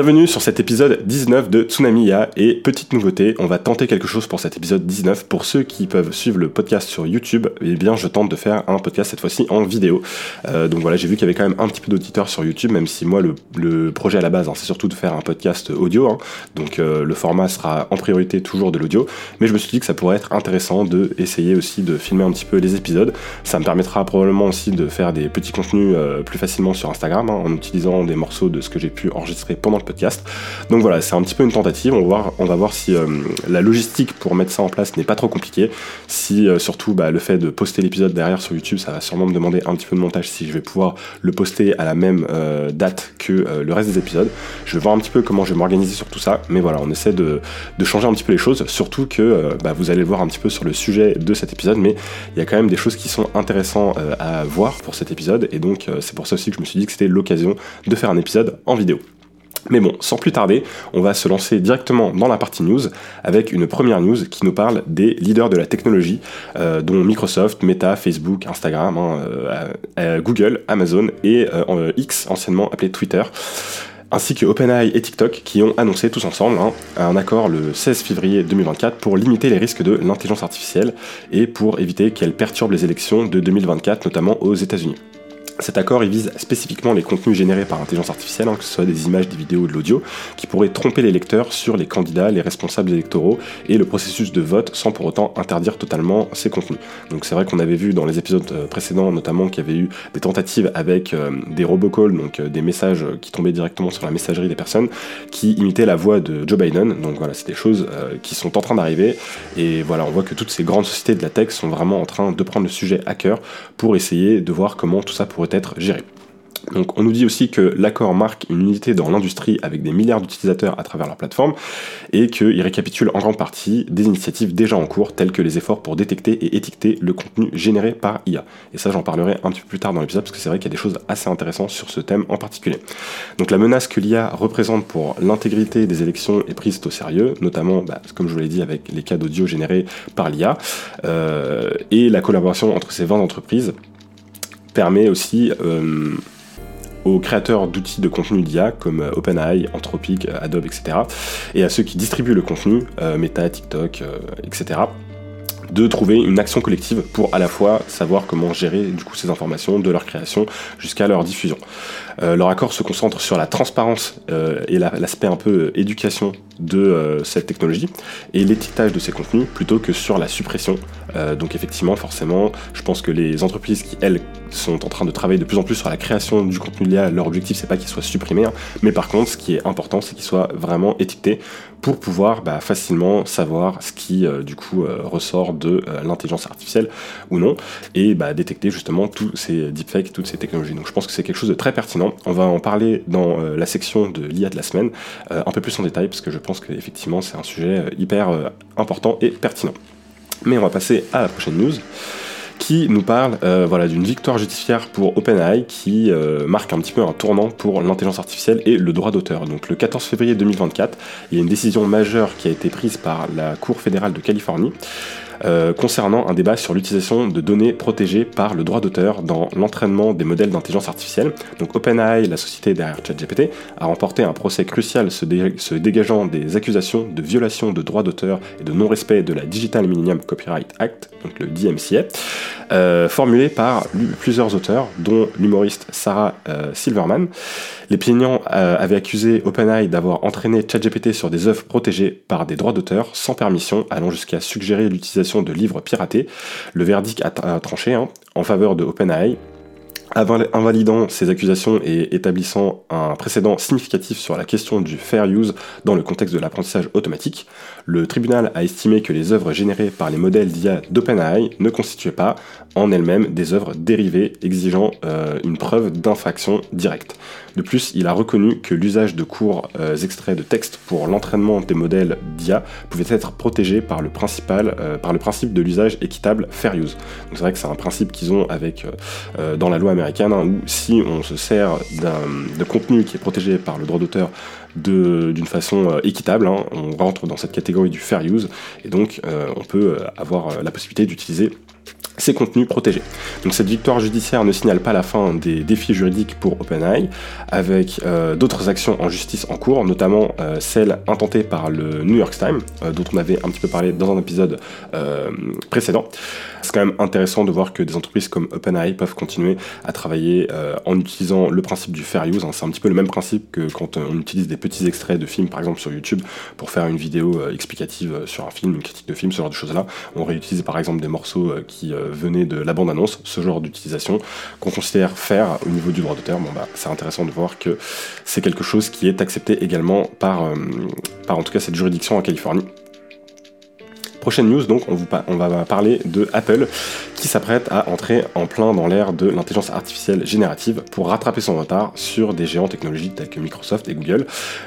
Bienvenue sur cet épisode 19 de Tsunami IA et petite nouveauté, on va tenter quelque chose pour cet épisode 19. Pour ceux qui peuvent suivre le podcast sur YouTube, eh bien je tente de faire un podcast cette fois-ci en vidéo. Euh, donc voilà, j'ai vu qu'il y avait quand même un petit peu d'auditeurs sur YouTube, même si moi le, projet à la base hein, c'est surtout de faire un podcast audio, hein. donc euh, le format sera en priorité toujours de l'audio, mais je me suis dit que ça pourrait être intéressant de essayer aussi de filmer un petit peu les épisodes. Ça me permettra probablement aussi de faire des petits contenus euh, plus facilement sur Instagram hein, en utilisant des morceaux de ce que j'ai pu enregistrer pendant Donc voilà, c'est un petit peu une tentative. On va voir, on va voir si euh, la logistique pour mettre ça en place n'est pas trop compliquée. Si euh, surtout bah, le fait de poster l'épisode derrière sur YouTube, ça va sûrement me demander un petit peu de montage si je vais pouvoir le poster à la même euh, date que le reste des épisodes. Je vais voir un petit peu comment je vais m'organiser sur tout ça. Mais voilà, on essaie de, changer un petit peu les choses. Surtout que bah, vous allez le voir un petit peu sur le sujet de cet épisode. Mais il y a quand même des choses qui sont intéressantes à voir pour cet épisode. Et donc c'est pour ça aussi que je me suis dit que c'était l'occasion de faire un épisode en vidéo. Mais bon, sans plus tarder, on va se lancer directement dans la partie news avec une première news qui nous parle des leaders de la technologie, euh, dont Microsoft, Meta, Facebook, Instagram, hein, euh, euh, Google, Amazon et X, anciennement appelé Twitter ainsi que OpenAI et TikTok qui ont annoncé tous ensemble hein, un accord le 16 février 2024 pour limiter les risques de l'intelligence artificielle et pour éviter qu'elle perturbe les élections de 2024, notamment aux États-Unis. Cet accord il vise spécifiquement les contenus générés par intelligence artificielle, hein, que ce soit des images, des vidéos ou de l'audio, qui pourraient tromper les lecteurs sur les candidats, les responsables électoraux et le processus de vote sans pour autant interdire totalement ces contenus. Donc c'est vrai qu'on avait vu dans les épisodes euh, précédents notamment qu'il y avait eu des tentatives avec euh, des robocalls, donc euh, des messages qui tombaient directement sur la messagerie des personnes, qui imitaient la voix de Joe Biden. Donc voilà, c'est des choses qui sont en train d'arriver et voilà, on voit que toutes ces grandes sociétés de la tech sont vraiment en train de prendre le sujet à cœur pour essayer de voir comment tout ça pourrait être géré. Donc on nous dit aussi que l'accord marque une unité dans l'industrie avec des milliards d'utilisateurs à travers leur plateforme et qu'il récapitule en grande partie des initiatives déjà en cours telles que les efforts pour détecter et étiqueter le contenu généré par IA. Et ça j'en parlerai un petit peu plus tard dans l'épisode parce que c'est vrai qu'il y a des choses assez intéressantes sur ce thème en particulier. Donc la menace que l'IA représente pour l'intégrité des élections est prise au sérieux, notamment bah, comme je vous l'ai dit avec les cas d'audio générés par l'IA euh, et la collaboration entre ces 20 entreprises permet aussi euh, aux créateurs d'outils de contenu d'IA comme euh, OpenAI, Anthropic, Adobe, etc. et à ceux qui distribuent le contenu, euh, Meta, TikTok, etc de trouver une action collective pour à la fois savoir comment gérer du coup ces informations de leur création jusqu'à leur diffusion. Leur accord se concentre sur la transparence et l'aspect un peu éducation de cette technologie et l'étiquetage de ces contenus plutôt que sur la suppression euh, donc effectivement, forcément, je pense que les entreprises qui, elles, sont en train de travailler de plus en plus sur la création du contenu de l'IA, leur objectif, c'est pas qu'il soit supprimé, hein. mais par contre, ce qui est important, c'est qu'il soit vraiment étiqueté pour pouvoir bah, facilement savoir ce qui, euh, du coup, euh, ressort de l'intelligence artificielle ou non, et bah, détecter justement tous ces deepfakes, toutes ces technologies. Donc je pense que c'est quelque chose de très pertinent. On va en parler dans la section de l'IA de la semaine, un peu plus en détail, parce que je pense qu'effectivement, c'est un sujet hyper important et pertinent. Mais on va passer à la prochaine news qui nous parle euh, voilà, d'une victoire judiciaire pour OpenAI qui euh, marque un petit peu un tournant pour l'intelligence artificielle et le droit d'auteur. Donc le 14 février 2024, il y a une décision majeure qui a été prise par la Cour fédérale de Californie euh, concernant un débat sur l'utilisation de données protégées par le droit d'auteur dans l'entraînement des modèles d'intelligence artificielle. Donc OpenAI, la société derrière ChatGPT, a remporté un procès crucial se, dégageant des accusations de violation de droits d'auteur et de non-respect de la Digital Millennium Copyright Act, donc le DMCA, euh, par plusieurs auteurs, dont l'humoriste Sarah euh, Silverman. Les plaignants avaient accusé OpenAI d'avoir entraîné ChatGPT sur des œuvres protégées par des droits d'auteur sans permission, allant jusqu'à suggérer l'utilisation de livres piratés. Le verdict a, tranché hein, en faveur de OpenAI invalidant ces accusations et établissant un précédent significatif sur la question du fair use dans le contexte de l'apprentissage automatique, le tribunal a estimé que les œuvres générées par les modèles d'IA d'OpenAI ne constituaient pas en elles-mêmes des œuvres dérivées exigeant euh, une preuve d'infraction directe. De plus, il a reconnu que l'usage de courts euh, extraits de texte pour l'entraînement des modèles d'IA pouvait être protégé par le, principal, euh, par le principe de l'usage équitable fair use. C'est vrai que c'est un principe qu'ils ont avec, dans la loi américaine, hein, où si on se sert de contenu qui est protégé par le droit d'auteur d'une façon équitable, hein, on rentre dans cette catégorie du fair use, et donc on peut avoir la possibilité d'utiliser ces contenus protégés. Donc cette victoire judiciaire ne signale pas la fin des défis juridiques pour OpenAI, avec euh, d'autres actions en justice en cours, notamment euh, celle intentée par le New York Times, euh, dont on avait un petit peu parlé dans un épisode précédent. C'est quand même intéressant de voir que des entreprises comme OpenAI peuvent continuer à travailler en utilisant le principe du fair use. Hein. C'est un petit peu le même principe que quand on utilise des petits extraits de films, par exemple sur YouTube, pour faire une vidéo explicative sur un film, une critique de film, ce genre de choses-là. On réutilise par exemple des morceaux qui venait de la bande-annonce, ce genre d'utilisation qu'on considère faire au niveau du droit d'auteur. Bon bah c'est intéressant de voir que c'est quelque chose qui est accepté également par, euh, par en tout cas cette juridiction en Californie. Prochaine news, donc, on, va parler de Apple qui s'apprête à entrer en plein dans l'ère de l'intelligence artificielle générative pour rattraper son retard sur des géants technologiques tels que Microsoft et Google.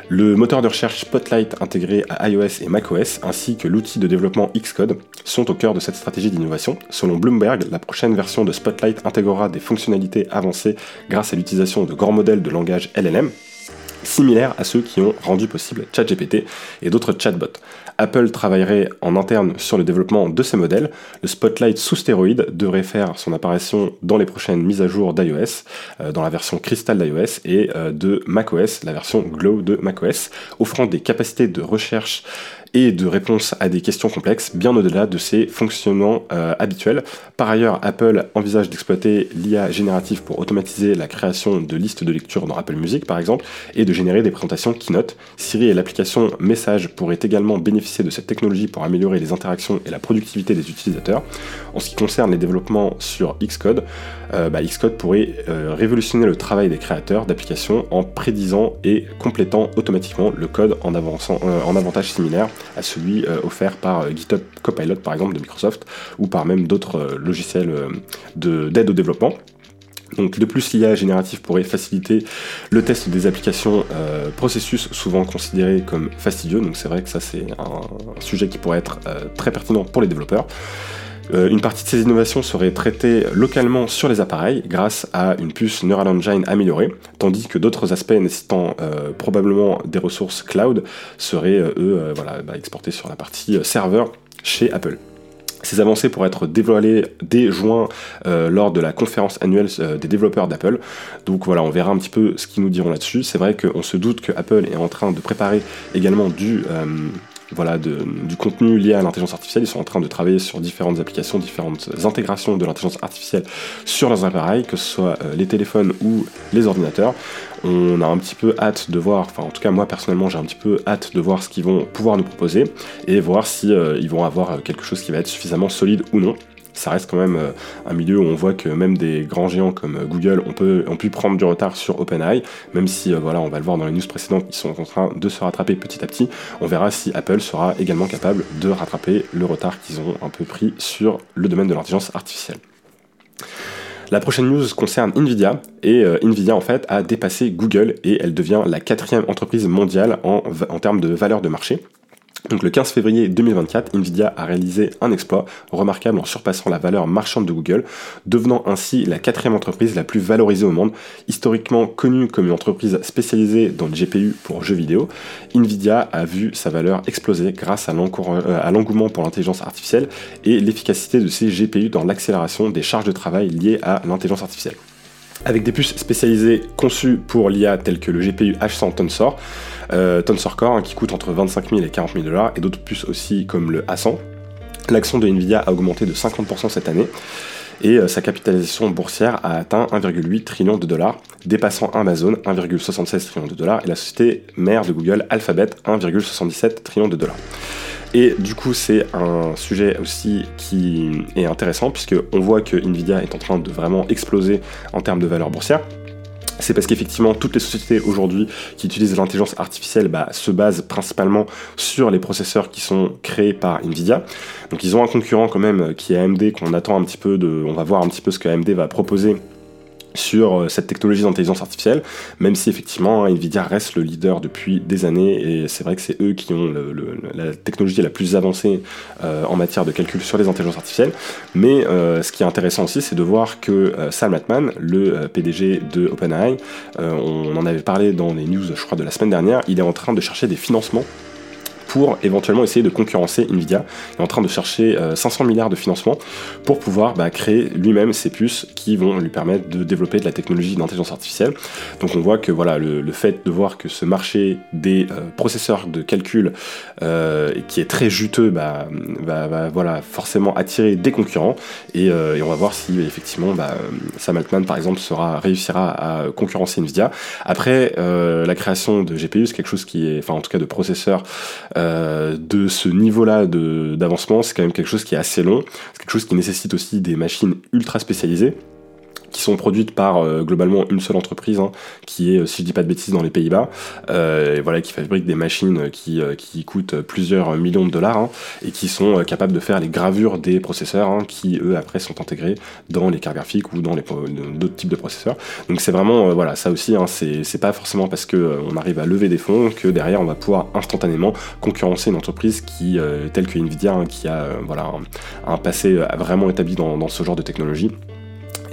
Le moteur de recherche Spotlight intégré à iOS et macOS ainsi que l'outil de développement Xcode sont au cœur de cette stratégie d'innovation. Selon Bloomberg, la prochaine version de Spotlight intégrera des fonctionnalités avancées grâce à l'utilisation de grands modèles de langage LLM similaires à ceux qui ont rendu possible ChatGPT et d'autres chatbots. Apple travaillerait en interne sur le développement de ces modèles. Le Spotlight sous stéroïde devrait faire son apparition dans les prochaines mises à jour d'iOS, euh, dans la version Crystal d'iOS et euh, de macOS, la version Glow de macOS, offrant des capacités de recherche et de réponse à des questions complexes bien au-delà de ses fonctionnements euh, habituels. Par ailleurs, Apple envisage d'exploiter l'IA générative pour automatiser la création de listes de lecture dans Apple Music par exemple et de générer des présentations Keynote. Siri et l'application Message pourraient également bénéficier de cette technologie pour améliorer les interactions et la productivité des utilisateurs. En ce qui concerne les développements sur Xcode, euh, bah, Xcode pourrait euh, révolutionner le travail des créateurs d'applications en prédisant et complétant automatiquement le code en, avançant, en avantage similaire à celui euh, offert par euh, GitHub Copilot par exemple de Microsoft ou par même d'autres euh, logiciels d'aide au développement. Donc de plus, l'IA générative pourrait faciliter le test des applications processus souvent considérés comme fastidieux. Donc c'est vrai que ça c'est un, sujet qui pourrait être très pertinent pour les développeurs. Euh, une partie de ces innovations serait traitée localement sur les appareils grâce à une puce Neural Engine améliorée, tandis que d'autres aspects nécessitant euh, probablement des ressources cloud seraient, euh, eux, voilà, bah, exportés sur la partie serveur chez Apple. Ces avancées pourraient être dévoilées dès juin lors de la conférence annuelle des développeurs d'Apple. Donc voilà, on verra un petit peu ce qu'ils nous diront là-dessus. C'est vrai qu'on se doute que Apple est en train de préparer également du, voilà, du contenu lié à l'intelligence artificielle. Ils sont en train de travailler sur différentes applications, différentes intégrations de l'intelligence artificielle sur leurs appareils, que ce soit euh, les téléphones ou les ordinateurs. On a un petit peu hâte de voir, enfin en tout cas moi personnellement j'ai un petit peu hâte de voir ce qu'ils vont pouvoir nous proposer et voir si euh, ils vont avoir quelque chose qui va être suffisamment solide ou non ça reste quand même euh, un milieu où on voit que même des grands géants comme euh, Google ont, pu prendre du retard sur OpenAI, même si euh, voilà, on va le voir dans les news précédentes, ils sont en train de se rattraper petit à petit. On verra si Apple sera également capable de rattraper le retard qu'ils ont un peu pris sur le domaine de l'intelligence artificielle. La prochaine news concerne Nvidia et Nvidia en fait a dépassé Google et elle devient la quatrième entreprise mondiale en, en termes de valeur de marché. Donc le 15 février 2024, Nvidia a réalisé un exploit remarquable en surpassant la valeur marchande de Google, devenant ainsi la quatrième entreprise la plus valorisée au monde. Historiquement connue comme une entreprise spécialisée dans le GPU pour jeux vidéo, Nvidia a vu sa valeur exploser grâce à l'engouement pour l'intelligence artificielle et l'efficacité de ses GPU dans l'accélération des charges de travail liées à l'intelligence artificielle. Avec des puces spécialisées conçues pour l'IA telles que le GPU H100 Tensor, euh, hein, qui coûte entre 25 000 et 40 000 dollars, et d'autres puces aussi comme le A100. L'action de Nvidia a augmenté de 50% cette année et euh, sa capitalisation boursière a atteint 1,8 trillion de dollars, dépassant Amazon 1,76 trillion de dollars et la société mère de Google Alphabet 1,77 trillion de dollars. Et du coup, c'est un sujet aussi qui est intéressant puisque on voit que Nvidia est en train de vraiment exploser en termes de valeur boursière. C'est parce qu'effectivement, toutes les sociétés aujourd'hui qui utilisent l'intelligence artificielle bah, se basent principalement sur les processeurs qui sont créés par Nvidia. Donc ils ont un concurrent quand même qui est AMD, qu'on attend un petit peu de... On va voir un petit peu ce que AMD va proposer sur euh, cette technologie d'intelligence artificielle, même si effectivement Nvidia reste le leader depuis des années et c'est vrai que c'est eux qui ont la technologie la plus avancée euh, en matière de calcul sur les intelligences artificielles. Mais euh, ce qui est intéressant aussi, c'est de voir que Sam Altman, le PDG de OpenAI, on en avait parlé dans les news, je crois, de la semaine dernière, il est en train de chercher des financements pour éventuellement essayer de concurrencer Nvidia. Il est en train de chercher 500 euh, milliards de financement pour pouvoir bah, créer lui-même ces puces qui vont lui permettre de développer de la technologie d'intelligence artificielle. Donc on voit que voilà le, fait de voir que ce marché des euh, processeurs de calcul euh, qui est très juteux bah, va, forcément attirer des concurrents et, on va voir si effectivement bah, Sam Altman par exemple réussira à concurrencer Nvidia. Après la création de GPU c'est quelque chose qui est enfin en tout cas de processeurs euh, de ce niveau-là d'avancement, c'est quand même quelque chose qui est assez long, c'est quelque chose qui nécessite aussi des machines ultra spécialisées qui sont produites par euh, globalement une seule entreprise, hein, qui est, euh, si je dis pas de bêtises, dans les Pays-Bas, euh, et voilà, qui fabrique des machines qui, qui coûtent plusieurs millions de dollars hein, et qui sont capables de faire les gravures des processeurs, hein, qui eux après sont intégrés dans les cartes graphiques ou dans d'autres types de processeurs. Donc c'est vraiment voilà, ça aussi, c'est pas forcément parce que on arrive à lever des fonds que derrière on va pouvoir instantanément concurrencer une entreprise qui telle que Nvidia, qui a voilà un, passé vraiment établi dans, dans ce genre de technologie.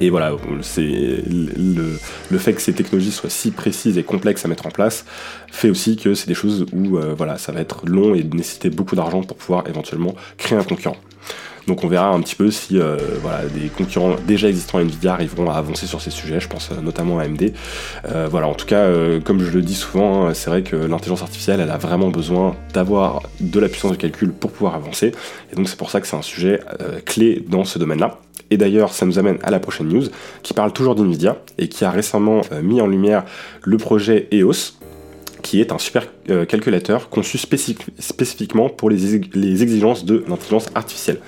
Et voilà, c'est le, fait que ces technologies soient si précises et complexes à mettre en place fait aussi que c'est des choses où euh, voilà, ça va être long et nécessiter beaucoup d'argent pour pouvoir éventuellement créer un concurrent. Donc on verra un petit peu si euh, voilà, des concurrents déjà existants à Nvidia arriveront à avancer sur ces sujets, je pense euh, notamment à AMD. voilà, en tout cas, comme je le dis souvent, hein, c'est vrai que l'intelligence artificielle, elle a vraiment besoin d'avoir de la puissance de calcul pour pouvoir avancer. Et donc c'est pour ça que c'est un sujet clé dans ce domaine-là. Et d'ailleurs, ça nous amène à la prochaine news, qui parle toujours d'NVIDIA, et qui a récemment euh, mis en lumière le projet EOS, qui est un super euh, calculateur conçu spécifiquement pour les, exigences de l'intelligence artificielle.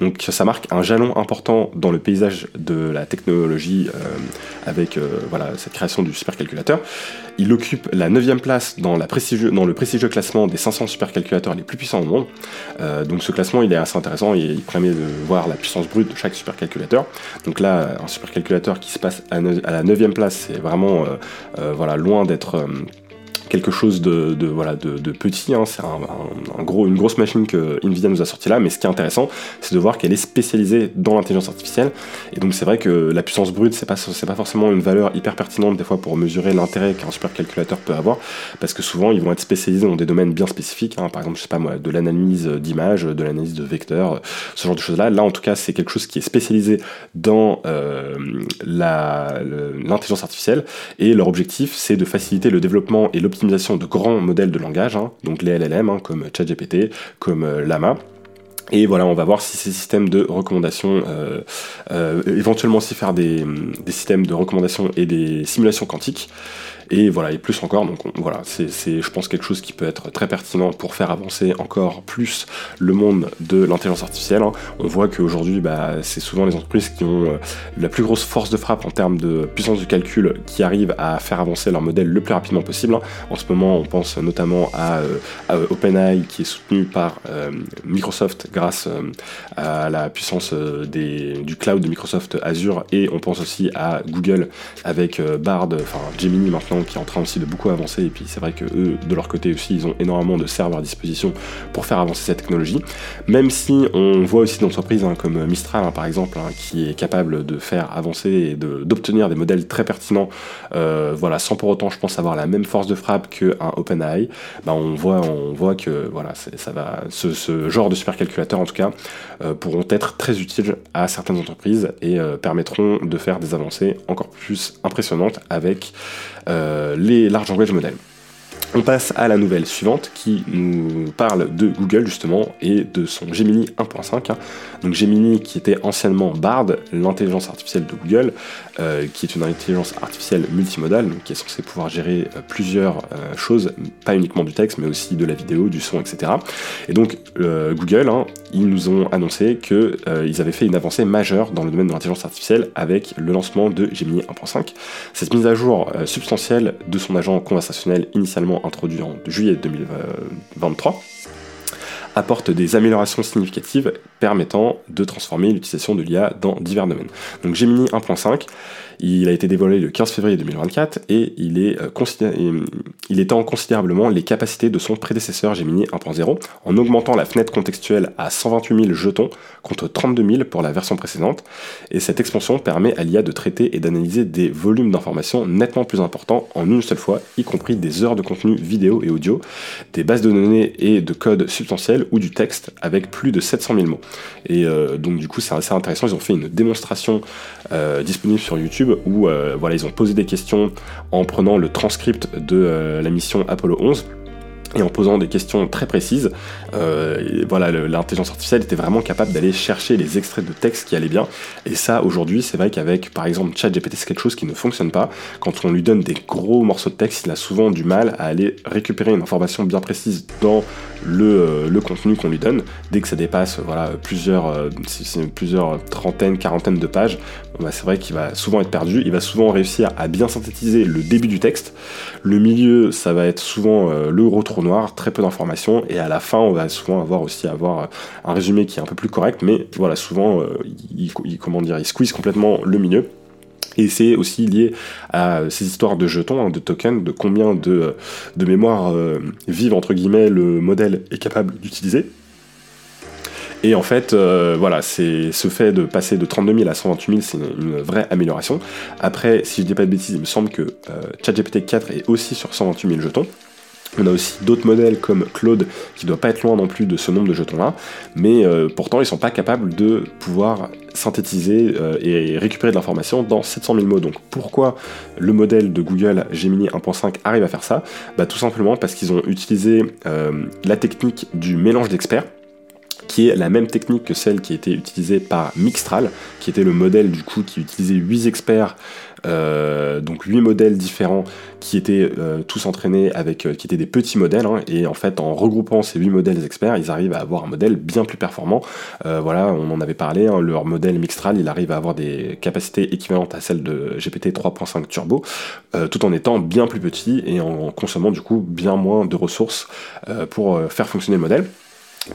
Donc ça marque un jalon important dans le paysage de la technologie euh, avec voilà, cette création du supercalculateur. Il occupe la 9 place dans, le prestigieux classement des 500 supercalculateurs les plus puissants au monde. Euh, donc ce classement il est assez intéressant et il permet de voir la puissance brute de chaque supercalculateur. Donc là, un supercalculateur qui se passe à, la 9 place, c'est vraiment euh, euh, voilà, loin d'être quelque chose de, voilà, de, petit. Hein. C'est un, gros, une grosse machine que Nvidia nous a sorti là, mais ce qui est intéressant, c'est de voir qu'elle est spécialisée dans l'intelligence artificielle. Et donc c'est vrai que la puissance brute, c'est pas, pas forcément une valeur hyper pertinente des fois pour mesurer l'intérêt qu'un supercalculateur peut avoir, parce que souvent ils vont être spécialisés dans des domaines bien spécifiques. Hein. Par exemple, je sais pas moi, de l'analyse d'images, de l'analyse de vecteurs, ce genre de choses-là. Là, en tout cas, c'est quelque chose qui est spécialisé dans euh, l'intelligence artificielle, et leur objectif, c'est de faciliter le développement et l'optimisation de grands modèles de langage, hein, donc les LLM, hein, comme ChatGPT, comme euh, Lama. Et voilà, on va voir si ces systèmes de recommandation, euh, euh, éventuellement aussi faire des, des, systèmes de recommandation et des simulations quantiques et voilà, et plus encore. Donc voilà, c'est, je pense, quelque chose qui peut être très pertinent pour faire avancer encore plus le monde de l'intelligence artificielle. Hein. On voit qu'aujourd'hui, bah, c'est souvent les entreprises qui ont euh, la plus grosse force de frappe en termes de puissance de calcul qui arrivent à faire avancer leur modèle le plus rapidement possible. Hein. En ce moment, on pense notamment à, euh, OpenAI qui est soutenu par euh, Microsoft grâce à la puissance du cloud de Microsoft Azure et on pense aussi à Google avec Bard, enfin Gemini maintenant qui est en train aussi de beaucoup avancer, et puis c'est vrai que eux, de leur côté aussi, ils ont énormément de serveurs à disposition pour faire avancer cette technologie. Même si on voit aussi d'entreprises hein, comme Mistral, hein, par exemple, hein, qui est capable de faire avancer et d'obtenir des modèles très pertinents, euh, voilà, sans pour autant, je pense, avoir la même force de frappe qu'un OpenAI, bah, on, voit, on voit que voilà, ça va, ce, genre de supercalculateur, en tout cas, euh, pourront être très utiles à certaines entreprises et euh, permettront de faire des avancées encore plus impressionnantes avec euh, les large language models. On passe à la nouvelle suivante qui nous parle de Google justement et de son Gemini 1.5. Hein. Donc Gemini qui était anciennement Bard, l'intelligence artificielle de Google, euh, qui est une intelligence artificielle multimodale, donc qui est censée pouvoir gérer euh, plusieurs euh, choses, pas uniquement du texte mais aussi de la vidéo, du son, etc. Et donc Google, hein, ils nous ont annoncé qu'ils avaient fait une avancée majeure dans le domaine de l'intelligence artificielle avec le lancement de Gemini 1.5. Cette mise à jour substantielle de son agent conversationnel initialement introduit en juillet 2023, apporte des améliorations significatives permettant de transformer l'utilisation de l'IA dans divers domaines. Donc Gemini 1.5, il a été dévoilé le 15 février 2024 et il, est, euh, il étend considérablement les capacités de son prédécesseur Gemini 1.0 en augmentant la fenêtre contextuelle à 128 000 jetons contre 32 000 pour la version précédente. Et cette expansion permet à l'IA de traiter et d'analyser des volumes d'informations nettement plus importants en une seule fois, y compris des heures de contenu vidéo et audio, des bases de données et de code substantiels ou du texte avec plus de 700 000 mots. Et euh, donc du coup c'est assez intéressant, ils ont fait une démonstration euh, disponible sur YouTube où euh, voilà, ils ont posé des questions en prenant le transcript de la mission Apollo 11 et en posant des questions très précises, euh, voilà, l'intelligence artificielle était vraiment capable d'aller chercher les extraits de texte qui allaient bien. Et ça, aujourd'hui, c'est vrai qu'avec, par exemple, ChatGPT, c'est quelque chose qui ne fonctionne pas. Quand on lui donne des gros morceaux de texte, il a souvent du mal à aller récupérer une information bien précise dans le, euh, contenu qu'on lui donne. Dès que ça dépasse, voilà, plusieurs, euh, plusieurs trentaines, quarantaines de pages, bah, c'est vrai qu'il va souvent être perdu. Il va souvent réussir à bien synthétiser le début du texte. Le milieu, ça va être souvent le retour noir, très peu d'informations, et à la fin, on va souvent avoir aussi avoir euh, un résumé qui est un peu plus correct, mais voilà, souvent, euh, il, comment dire, squeeze complètement le milieu. Et c'est aussi lié à ces histoires de jetons, hein, de tokens, de combien de, de mémoire euh, vive, entre guillemets, le modèle est capable d'utiliser. Et en fait, voilà, c'est ce fait de passer de 32 000 à 128 000, c'est une, vraie amélioration. Après, si je dis pas de bêtises, il me semble que ChatGPT 4 est aussi sur 128 000 jetons. On a aussi d'autres modèles comme Claude qui doit pas être loin non plus de ce nombre de jetons là, mais euh, pourtant ils sont pas capables de pouvoir synthétiser euh, et récupérer de l'information dans 700 000 mots. Donc pourquoi le modèle de Google Gemini 1.5 arrive à faire ça? Bah, Tout simplement parce qu'ils ont utilisé euh, la technique du mélange d'experts qui est la même technique que celle qui été utilisée par Mixtral, qui était le modèle du coup qui utilisait 8 experts euh, donc 8 modèles différents qui étaient euh, tous entraînés avec, euh, qui étaient des petits modèles, hein, et en fait en regroupant ces 8 modèles experts, ils arrivent à avoir un modèle bien plus performant. voilà, on en avait parlé, hein, leur modèle Mixtral, il arrive à avoir des capacités équivalentes à celles de GPT 3.5 Turbo, tout en étant bien plus petit et en consommant du coup bien moins de ressources pour faire fonctionner le modèle.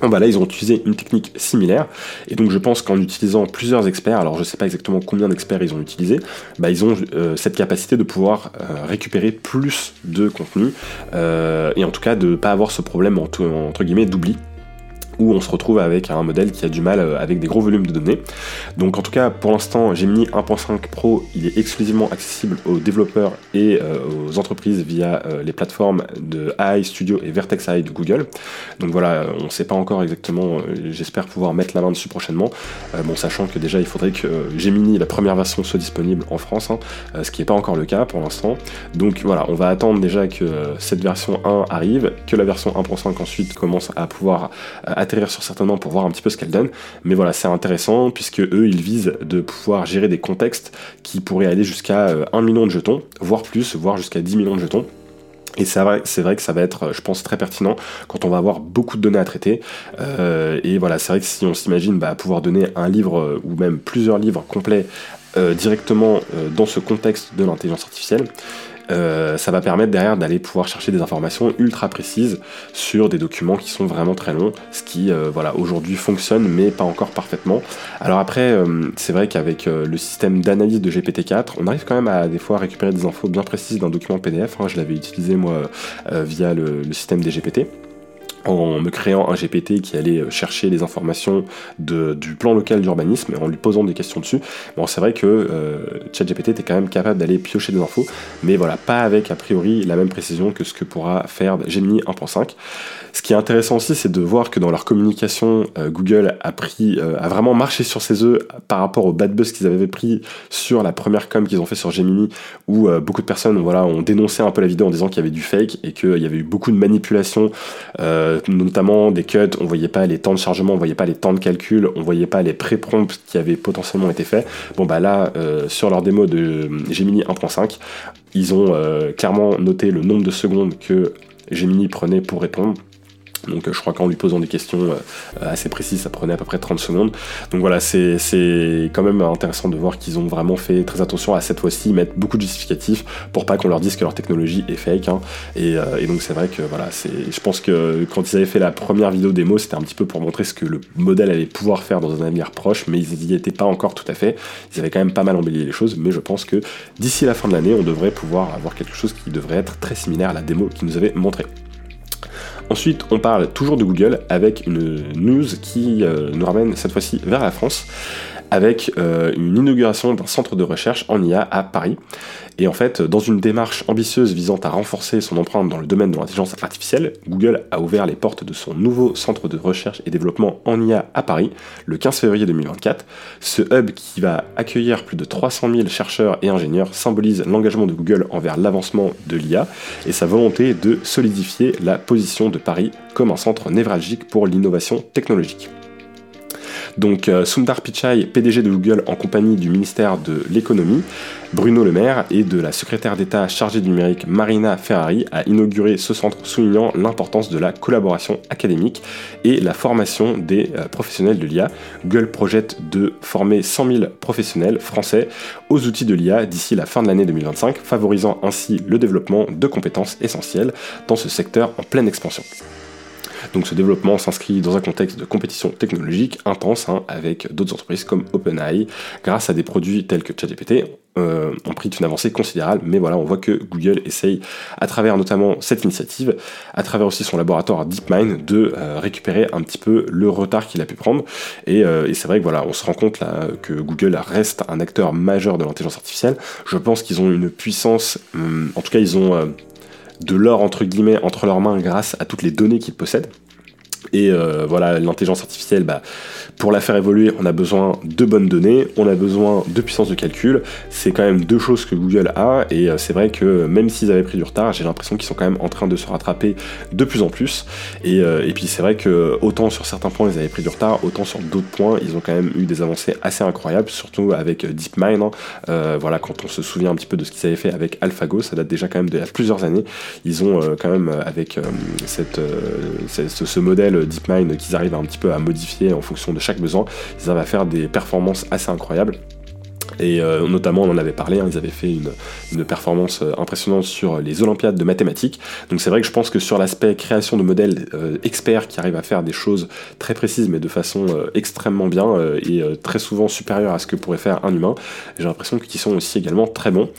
Bon bah là ils ont utilisé une technique similaire. Et donc je pense qu'en utilisant plusieurs experts, alors je sais pas exactement combien d'experts ils ont utilisé, bah ils ont euh, cette capacité de pouvoir euh, récupérer plus de contenu euh, et en tout cas de ne pas avoir ce problème entre guillemets d'oubli où on se retrouve avec un modèle qui a du mal euh, avec des gros volumes de données. Donc en tout cas pour l'instant Gemini 1.5 Pro il est exclusivement accessible aux développeurs et euh, aux entreprises via euh, les plateformes de AI Studio et Vertex AI de Google. Donc voilà, on ne sait pas encore exactement, j'espère pouvoir mettre la main dessus prochainement. bon sachant que déjà il faudrait que Gemini, la première version, soit disponible en France, hein, ce qui n'est pas encore le cas pour l'instant. Donc voilà, on va attendre déjà que cette version 1 arrive, que la version 1.5 ensuite commence à pouvoir atterrir sur certains noms pour voir un petit peu ce qu'elle donne. Mais voilà, c'est intéressant puisque eux, ils visent de pouvoir gérer des contextes qui pourraient aller jusqu'à 1 euh, million de jetons, voire plus, voire jusqu'à 10 millions de jetons. Et c'est vrai, c'est vrai que ça va être, je pense, très pertinent quand on va avoir beaucoup de données à traiter. Euh, et voilà, c'est vrai que si on s'imagine bah, pouvoir donner un livre euh, ou même plusieurs livres complets directement dans ce contexte de l'intelligence artificielle, euh, ça va permettre derrière d'aller pouvoir chercher des informations ultra précises sur des documents qui sont vraiment très longs, ce qui euh, voilà aujourd'hui fonctionne mais pas encore parfaitement. Alors après, euh, c'est vrai qu'avec le système d'analyse de GPT-4, on arrive quand même à des fois récupérer des infos bien précises d'un document PDF. Hein. je l'avais utilisé moi via le, le système des GPT. En me créant un GPT qui allait euh, chercher les informations du plan local d'urbanisme et en lui posant des questions dessus. Bon, c'est vrai que euh, ChatGPT était quand même capable d'aller piocher des infos, mais voilà, pas avec a priori la même précision que ce que pourra faire Gemini 1.5. Ce qui est intéressant aussi, c'est de voir que dans leur communication, euh, Google a pris, a vraiment marché sur ses œufs par rapport au bad buzz qu'ils avaient pris sur la première com qu'ils ont fait sur Gemini, où beaucoup de personnes, voilà, ont dénoncé un peu la vidéo en disant qu'il y avait du fake et qu'il y avait eu beaucoup de manipulations. Euh, notamment des cuts, on voyait pas les temps de chargement, on voyait pas les temps de calcul, on voyait pas les pré-prompts qui avaient potentiellement été faits. Bon bah là, euh, sur leur démo de Gemini 1.5, ils ont euh, clairement noté le nombre de secondes que Gemini prenait pour répondre. Donc je crois qu'en lui posant des questions euh, assez précises, ça prenait à peu près 30 secondes. Donc voilà, c'est quand même intéressant de voir qu'ils ont vraiment fait très attention à cette fois-ci, mettre beaucoup de justificatifs pour pas qu'on leur dise que leur technologie est fake. Hein. Euh, et, donc c'est vrai que voilà, je pense que quand ils avaient fait la première vidéo démo, c'était un petit peu pour montrer ce que le modèle allait pouvoir faire dans un avenir proche, mais ils n'y étaient pas encore tout à fait. Ils avaient quand même pas mal embelli les choses, mais je pense que d'ici la fin de l'année, on devrait pouvoir avoir quelque chose qui devrait être très similaire à la démo qu'ils nous avaient montré. Ensuite, on parle toujours de Google avec une news qui euh, nous ramène cette fois-ci vers la France avec euh, une inauguration d'un centre de recherche en IA à Paris. Et en fait, dans une démarche ambitieuse visant à renforcer son empreinte dans le domaine de l'intelligence artificielle, Google a ouvert les portes de son nouveau centre de recherche et développement en IA à Paris le 15 février 2024. Ce hub qui va accueillir plus de 300 000 chercheurs et ingénieurs symbolise l'engagement de Google envers l'avancement de l'IA et sa volonté de solidifier la position de Paris comme un centre névralgique pour l'innovation technologique. Donc euh, Sundar Pichai, PDG de Google en compagnie du ministère de l'économie, Bruno Le Maire et de la secrétaire d'État chargée du numérique Marina Ferrari a inauguré ce centre soulignant l'importance de la collaboration académique et la formation des euh, professionnels de l'IA. Google projette de former 100 000 professionnels français aux outils de l'IA d'ici la fin de l'année 2025, favorisant ainsi le développement de compétences essentielles dans ce secteur en pleine expansion. Donc ce développement s'inscrit dans un contexte de compétition technologique intense hein, avec d'autres entreprises comme OpenAI, grâce à des produits tels que ChatGPT, euh, ont pris une avancée considérable, mais voilà, on voit que Google essaye, à travers notamment cette initiative, à travers aussi son laboratoire DeepMind, de euh, récupérer un petit peu le retard qu'il a pu prendre. Euh, et, c'est vrai que voilà, on se rend compte que Google reste un acteur majeur de l'intelligence artificielle. Je pense qu'ils ont une puissance, hum, en tout cas ils ont de l'or entre guillemets entre leurs mains grâce à toutes les données qu'ils possèdent. Et euh, voilà, l'intelligence artificielle, bah, pour la faire évoluer, on a besoin de bonnes données, on a besoin de puissance de calcul. C'est quand même deux choses que Google a, et euh, c'est vrai que même s'ils avaient pris du retard, j'ai l'impression qu'ils sont quand même en train de se rattraper de plus en plus. Et, euh, puis c'est vrai que autant sur certains points ils avaient pris du retard, autant sur d'autres points ils ont quand même eu des avancées assez incroyables, surtout avec DeepMind. Hein. voilà, quand on se souvient un petit peu de ce qu'ils avaient fait avec AlphaGo, ça date déjà quand même a plusieurs années. Ils ont quand même avec ce modèle DeepMind qu'ils arrivent un petit peu à modifier en fonction de chaque besoin, ils arrivent à faire des performances assez incroyables. Et euh, notamment, on en avait parlé, hein, ils avaient fait une, performance euh, impressionnante sur les Olympiades de mathématiques. Donc c'est vrai que je pense que sur l'aspect création de modèles euh, experts qui arrivent à faire des choses très précises mais de façon extrêmement bien et très souvent supérieure à ce que pourrait faire un humain, j'ai l'impression qu'ils sont aussi également très bons.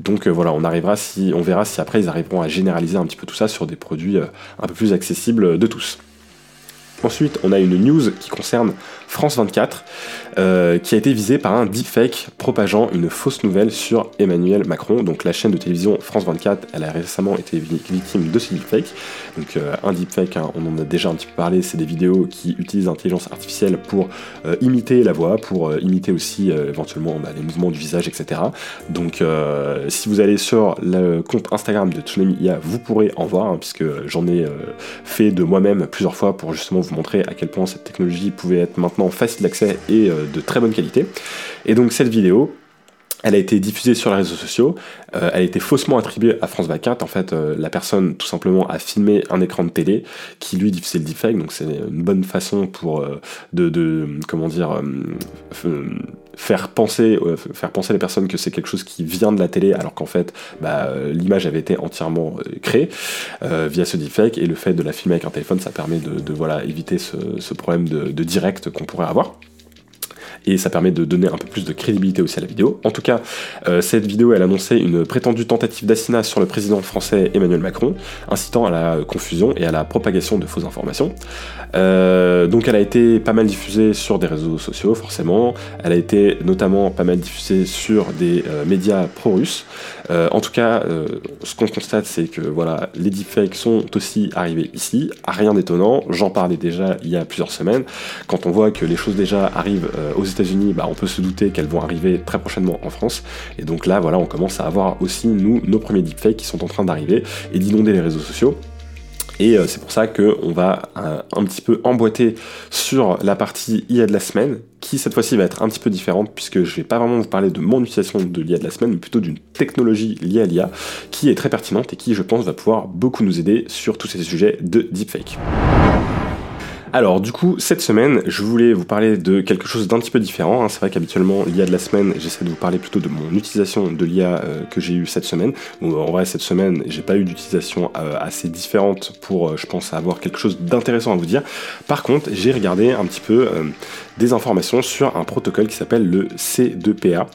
Donc voilà, on arrivera si, on verra si après ils arriveront à généraliser un petit peu tout ça sur des produits un peu plus accessibles de tous. Ensuite, on a une news qui concerne France 24, euh, qui a été visée par un deepfake propageant une fausse nouvelle sur Emmanuel Macron. Donc la chaîne de télévision France 24, elle a récemment été victime de ce deepfake. Donc euh, un deepfake, hein, on en a déjà un petit peu parlé, c'est des vidéos qui utilisent l'intelligence artificielle pour euh, imiter la voix, pour imiter aussi éventuellement bah, les mouvements du visage, etc. Donc si vous allez sur le compte Instagram de Tsunami IA, vous pourrez en voir, hein, puisque j'en ai fait de moi-même plusieurs fois pour justement vous montrer à quel point cette technologie pouvait être maintenant facile d'accès et euh, de très bonne qualité. Et donc cette vidéo, elle a été diffusée sur les réseaux sociaux, euh, elle a été faussement attribuée à France 24. En fait, euh, la personne tout simplement a filmé un écran de télé qui lui diffusait le deepfake, donc c'est une bonne façon pour de, de, comment dire faire penser, euh, faire penser les personnes que c'est quelque chose qui vient de la télé, alors qu'en fait, bah, l'image avait été entièrement euh, créée euh, via ce deepfake, et le fait de la filmer avec un téléphone, ça permet de, voilà, éviter ce, problème de direct qu'on pourrait avoir. Et ça permet de donner un peu plus de crédibilité aussi à la vidéo. En tout cas, cette vidéo elle annonçait une prétendue tentative d'assassinat sur le président français Emmanuel Macron, incitant à la confusion et à la propagation de fausses informations. donc elle a été pas mal diffusée sur des réseaux sociaux forcément, elle a été notamment pas mal diffusée sur des médias pro-russes. en tout cas, ce qu'on constate c'est que voilà, les deepfakes sont aussi arrivés ici, rien d'étonnant, j'en parlais déjà il y a plusieurs semaines. Quand on voit que les choses déjà arrivent euh, aux États-Unis, bah, on peut se douter qu'elles vont arriver très prochainement en France. Et donc là, voilà, on commence à avoir aussi, nous, nos premiers deepfakes qui sont en train d'arriver et d'inonder les réseaux sociaux. Et euh, c'est pour ça qu'on va euh, un petit peu emboîter sur la partie IA de la semaine, qui cette fois-ci va être un petit peu différente, puisque je vais pas vraiment vous parler de mon utilisation de l'IA de la semaine, mais plutôt d'une technologie liée à l'IA, qui est très pertinente et qui, je pense, va pouvoir beaucoup nous aider sur tous ces sujets de deepfake. Alors du coup, cette semaine, je voulais vous parler de quelque chose d'un petit peu différent. Hein. C'est vrai qu'habituellement, l'IA de la semaine, j'essaie de vous parler plutôt de mon utilisation de l'IA euh, que j'ai eu cette semaine. en vrai, cette semaine, j'ai pas eu d'utilisation euh, assez différente pour, euh, je pense, avoir quelque chose d'intéressant à vous dire. Par contre, j'ai regardé un petit peu des informations sur un protocole qui s'appelle le C2PA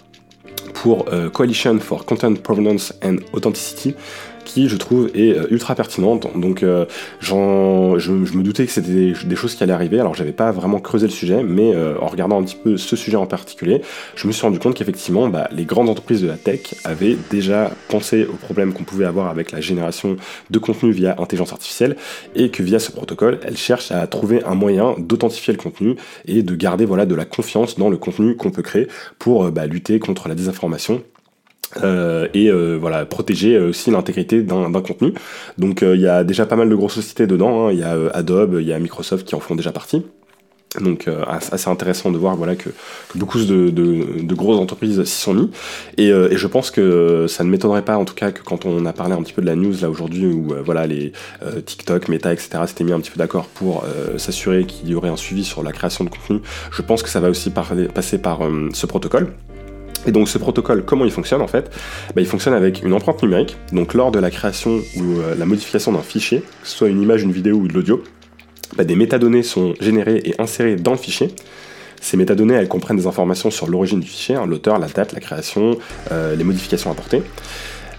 pour Coalition for Content Provenance and Authenticity je trouve est euh, ultra pertinente. Donc euh, je, me doutais que c'était des, choses qui allaient arriver, alors j'avais pas vraiment creusé le sujet, mais euh, en regardant un petit peu ce sujet en particulier, je me suis rendu compte qu'effectivement bah, les grandes entreprises de la tech avaient déjà pensé aux problèmes qu'on pouvait avoir avec la génération de contenu via intelligence artificielle et que via ce protocole, elles cherchent à trouver un moyen d'authentifier le contenu et de garder voilà, de la confiance dans le contenu qu'on peut créer pour bah, lutter contre la désinformation euh, et euh, voilà protéger euh, aussi l'intégrité d'un contenu. Donc il y a déjà pas mal de grosses sociétés dedans. Hein. Il y a Adobe, il y a Microsoft qui en font déjà partie. Donc assez intéressant de voir voilà que, beaucoup de, de, grosses entreprises s'y sont mis et, et, je pense que ça ne m'étonnerait pas en tout cas que quand on a parlé un petit peu de la news là aujourd'hui où voilà les TikTok, Meta etc s'étaient mis un petit peu d'accord pour s'assurer qu'il y aurait un suivi sur la création de contenu, je pense que ça va aussi passer par ce protocole. Et donc ce protocole, comment il fonctionne en fait bah, Il fonctionne avec une empreinte numérique. Donc lors de la création ou euh, la modification d'un fichier, que ce soit une image, une vidéo ou de l'audio, bah, des métadonnées sont générées et insérées dans le fichier. Ces métadonnées, elles comprennent des informations sur l'origine du fichier, hein, l'auteur, la date, la création, euh, les modifications apportées.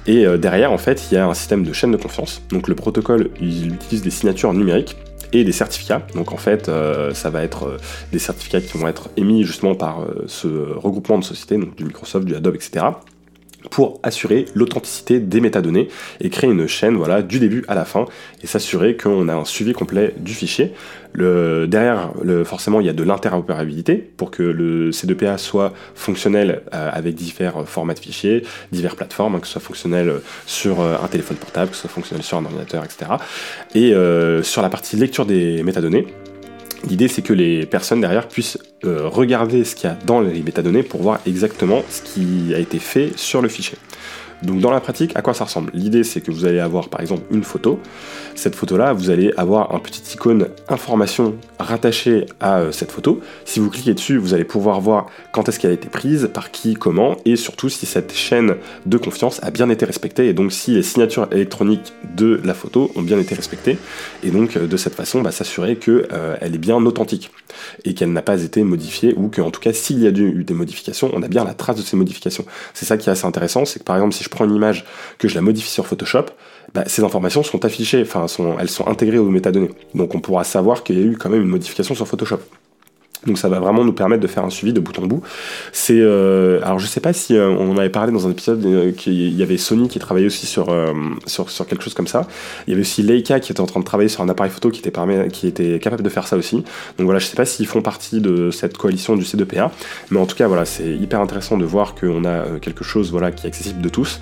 Et euh, derrière, en fait, il y a un système de chaîne de confiance. Donc le protocole, il utilise des signatures numériques et des certificats. Donc en fait, euh, ça va être euh, des certificats qui vont être émis justement par euh, ce regroupement de sociétés, donc du Microsoft, du Adobe, etc pour assurer l'authenticité des métadonnées et créer une chaîne voilà, du début à la fin et s'assurer qu'on a un suivi complet du fichier. Derrière, forcément, il y a de l'interopérabilité pour que le C2PA soit fonctionnel euh, avec divers formats de fichiers, diverses plateformes, hein, que ce soit fonctionnel sur euh, un téléphone portable, que ce soit fonctionnel sur un ordinateur, etc. Et euh, sur la partie lecture des métadonnées, L'idée, c'est que les personnes derrière puissent euh, regarder ce qu'il y a dans les métadonnées pour voir exactement ce qui a été fait sur le fichier. Donc dans la pratique, à quoi ça ressemble? L'idée c'est que vous allez avoir par exemple une photo. Cette photo-là, vous allez avoir un petit icône information rattaché à euh, cette photo. Si vous cliquez dessus, vous allez pouvoir voir quand est-ce qu'elle a été prise, par qui, comment, et surtout si cette chaîne de confiance a bien été respectée, et donc si les signatures électroniques de la photo ont bien été respectées, et donc euh, de cette façon, bah, s'assurer qu'elle euh, est bien authentique, et qu'elle n'a pas été modifiée, ou qu'en tout cas s'il y a eu des modifications, on a bien la trace de ces modifications. C'est ça qui est assez intéressant, c'est que par exemple si je prends une image, que je la modifie sur Photoshop, bah, ces informations sont affichées, enfin elles sont intégrées aux métadonnées. Donc on pourra savoir qu'il y a eu quand même une modification sur Photoshop. Donc ça va vraiment nous permettre de faire un suivi de bout en bout. C'est euh, alors je sais pas si euh, on en avait parlé dans un épisode euh, qu'il y avait Sony qui travaillait aussi sur, sur, sur quelque chose comme ça. Il y avait aussi Leica qui était en train de travailler sur un appareil photo qui était qui était capable de faire ça aussi. Donc voilà, je sais pas s'ils font partie de cette coalition du C2PA, mais en tout cas voilà, c'est hyper intéressant de voir qu'on a quelque chose voilà qui est accessible de tous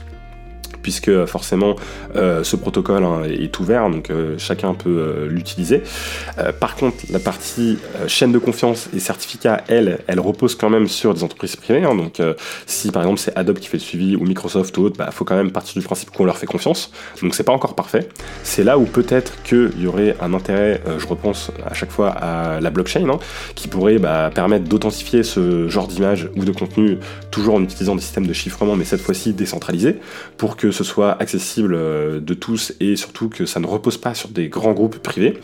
puisque forcément euh, ce protocole hein, est ouvert, donc euh, chacun peut euh, l'utiliser. par contre, la partie chaîne de confiance et certificat, elle, elle repose quand même sur des entreprises privées. Hein. donc si par exemple c'est Adobe qui fait le suivi ou Microsoft ou autre, il bah, faut quand même partir du principe qu'on leur fait confiance. Donc c'est pas encore parfait. C'est là où peut-être qu'il y aurait un intérêt, je repense à chaque fois à la blockchain, hein, qui pourrait bah, permettre d'authentifier ce genre d'image ou de contenu toujours en utilisant des systèmes de chiffrement, mais cette fois-ci décentralisés, pour que ce soit accessible de tous et surtout que ça ne repose pas sur des grands groupes privés.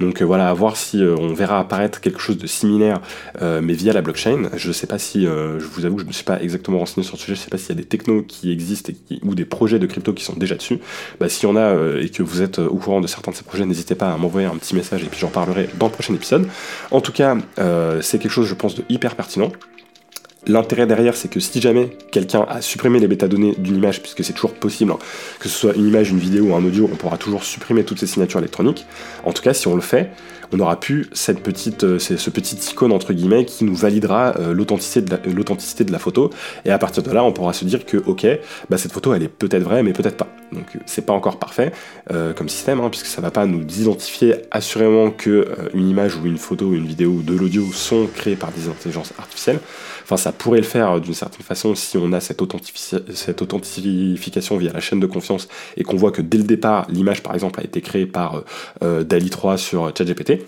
Donc voilà, à voir si on verra apparaître quelque chose de similaire, mais via la blockchain. Je sais pas si, je vous avoue, je me suis pas exactement renseigné sur le sujet, je sais pas s'il y a des technos qui existent ou des projets de crypto qui sont déjà dessus. Bah, s'il y en a et que vous êtes au courant de certains de ces projets, n'hésitez pas à m'envoyer un petit message et puis j'en parlerai dans le prochain épisode. En tout cas, c'est quelque chose, je pense, de hyper pertinent. L'intérêt derrière, c'est que si jamais quelqu'un a supprimé les métadonnées d'une image, puisque c'est toujours possible, hein, que ce soit une image, une vidéo ou un audio, on pourra toujours supprimer toutes ces signatures électroniques. En tout cas, si on le fait, on aura pu cette petite, euh, ce petit icône entre guillemets qui nous validera euh, l'authenticité de, la, l'authenticité de la photo. Et à partir de là, on pourra se dire que ok, bah, cette photo elle est peut-être vraie, mais peut-être pas. Donc c'est pas encore parfait euh, comme système, hein, puisque ça va pas nous identifier assurément que une image ou une photo ou une vidéo ou de l'audio sont créées par des intelligences artificielles. Enfin, ça pourrait le faire d'une certaine façon si on a cette, cette authentification via la chaîne de confiance et qu'on voit que dès le départ, l'image par exemple a été créée par DALI 3 sur ChatGPT.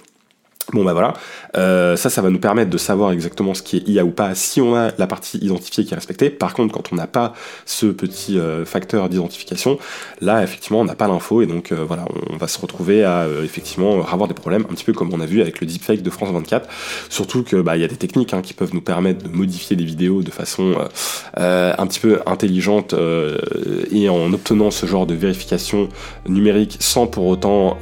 Bon bah voilà, euh, ça ça va nous permettre de savoir exactement ce qui est IA ou pas si on a la partie identifiée qui est respectée. Par contre quand on n'a pas ce petit euh, facteur d'identification, là effectivement on n'a pas l'info et donc euh, voilà on va se retrouver à effectivement avoir des problèmes un petit peu comme on a vu avec le deepfake de France 24. Surtout que bah il y a des techniques hein, qui peuvent nous permettre de modifier les vidéos de façon un petit peu intelligente et en obtenant ce genre de vérification numérique sans pour autant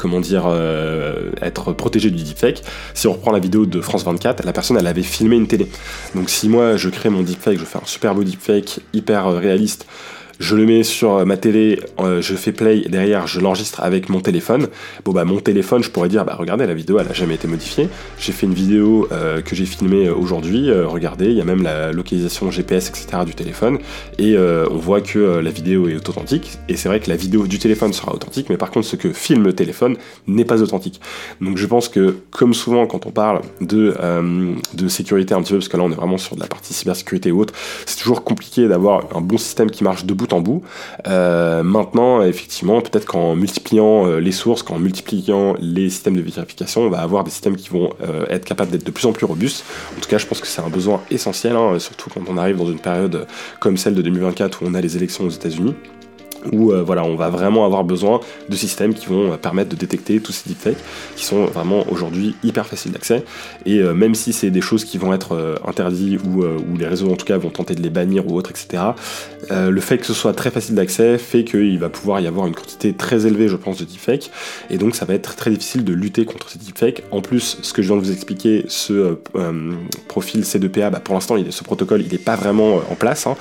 comment dire, euh, être protégé du deepfake. Si on reprend la vidéo de France 24, la personne elle avait filmé une télé. Donc si moi je crée mon deepfake, je fais un super beau deepfake hyper euh, réaliste je le mets sur ma télé, euh, je fais play, derrière je l'enregistre avec mon téléphone. Bon bah mon téléphone, je pourrais dire bah regardez la vidéo, elle a jamais été modifiée. J'ai fait une vidéo euh, que j'ai filmée euh, aujourd'hui, regardez, il y a même la localisation GPS etc du téléphone et on voit que la vidéo est authentique. Et c'est vrai que la vidéo du téléphone sera authentique, mais par contre ce que filme le téléphone n'est pas authentique. Donc je pense que comme souvent quand on parle de, de sécurité un petit peu, parce que là on est vraiment sur de la partie cybersécurité ou autre, c'est toujours compliqué d'avoir un bon système qui marche de bout en bout. Euh, maintenant, effectivement, peut-être qu'en multipliant euh, les sources, qu'en multipliant les systèmes de vérification, on va avoir des systèmes qui vont euh, être capables d'être de plus en plus robustes. En tout cas, je pense que c'est un besoin essentiel, hein, surtout quand on arrive dans une période comme celle de 2024 où on a les élections aux États-Unis où euh, voilà, on va vraiment avoir besoin de systèmes qui vont euh, permettre de détecter tous ces deepfakes qui sont vraiment aujourd'hui hyper faciles d'accès. Et euh, même si c'est des choses qui vont être interdites ou, les réseaux en tout cas vont tenter de les bannir ou autre, etc., le fait que ce soit très facile d'accès fait qu'il va pouvoir y avoir une quantité très élevée, je pense, de deepfakes. Et donc ça va être très difficile de lutter contre ces deepfakes. En plus, ce que je viens de vous expliquer, ce profil C2PA, bah, pour l'instant, ce protocole, il n'est pas vraiment en place. Hein.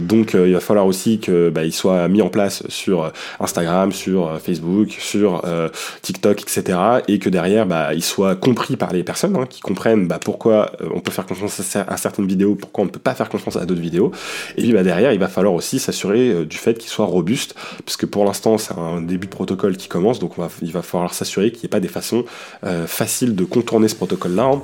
donc il va falloir aussi qu'il bah, soit mis en place sur euh, Instagram, sur euh, Facebook, sur euh, TikTok, etc. Et que derrière, bah, il soit compris par les personnes hein, qui comprennent bah, pourquoi on peut faire confiance à, certaines vidéos, pourquoi on ne peut pas faire confiance à d'autres vidéos. Et puis bah, derrière, il va falloir aussi s'assurer du fait qu'il soit robuste, puisque pour l'instant, c'est un début de protocole qui commence, donc il va falloir s'assurer qu'il n'y ait pas des façons faciles de contourner ce protocole-là. Hein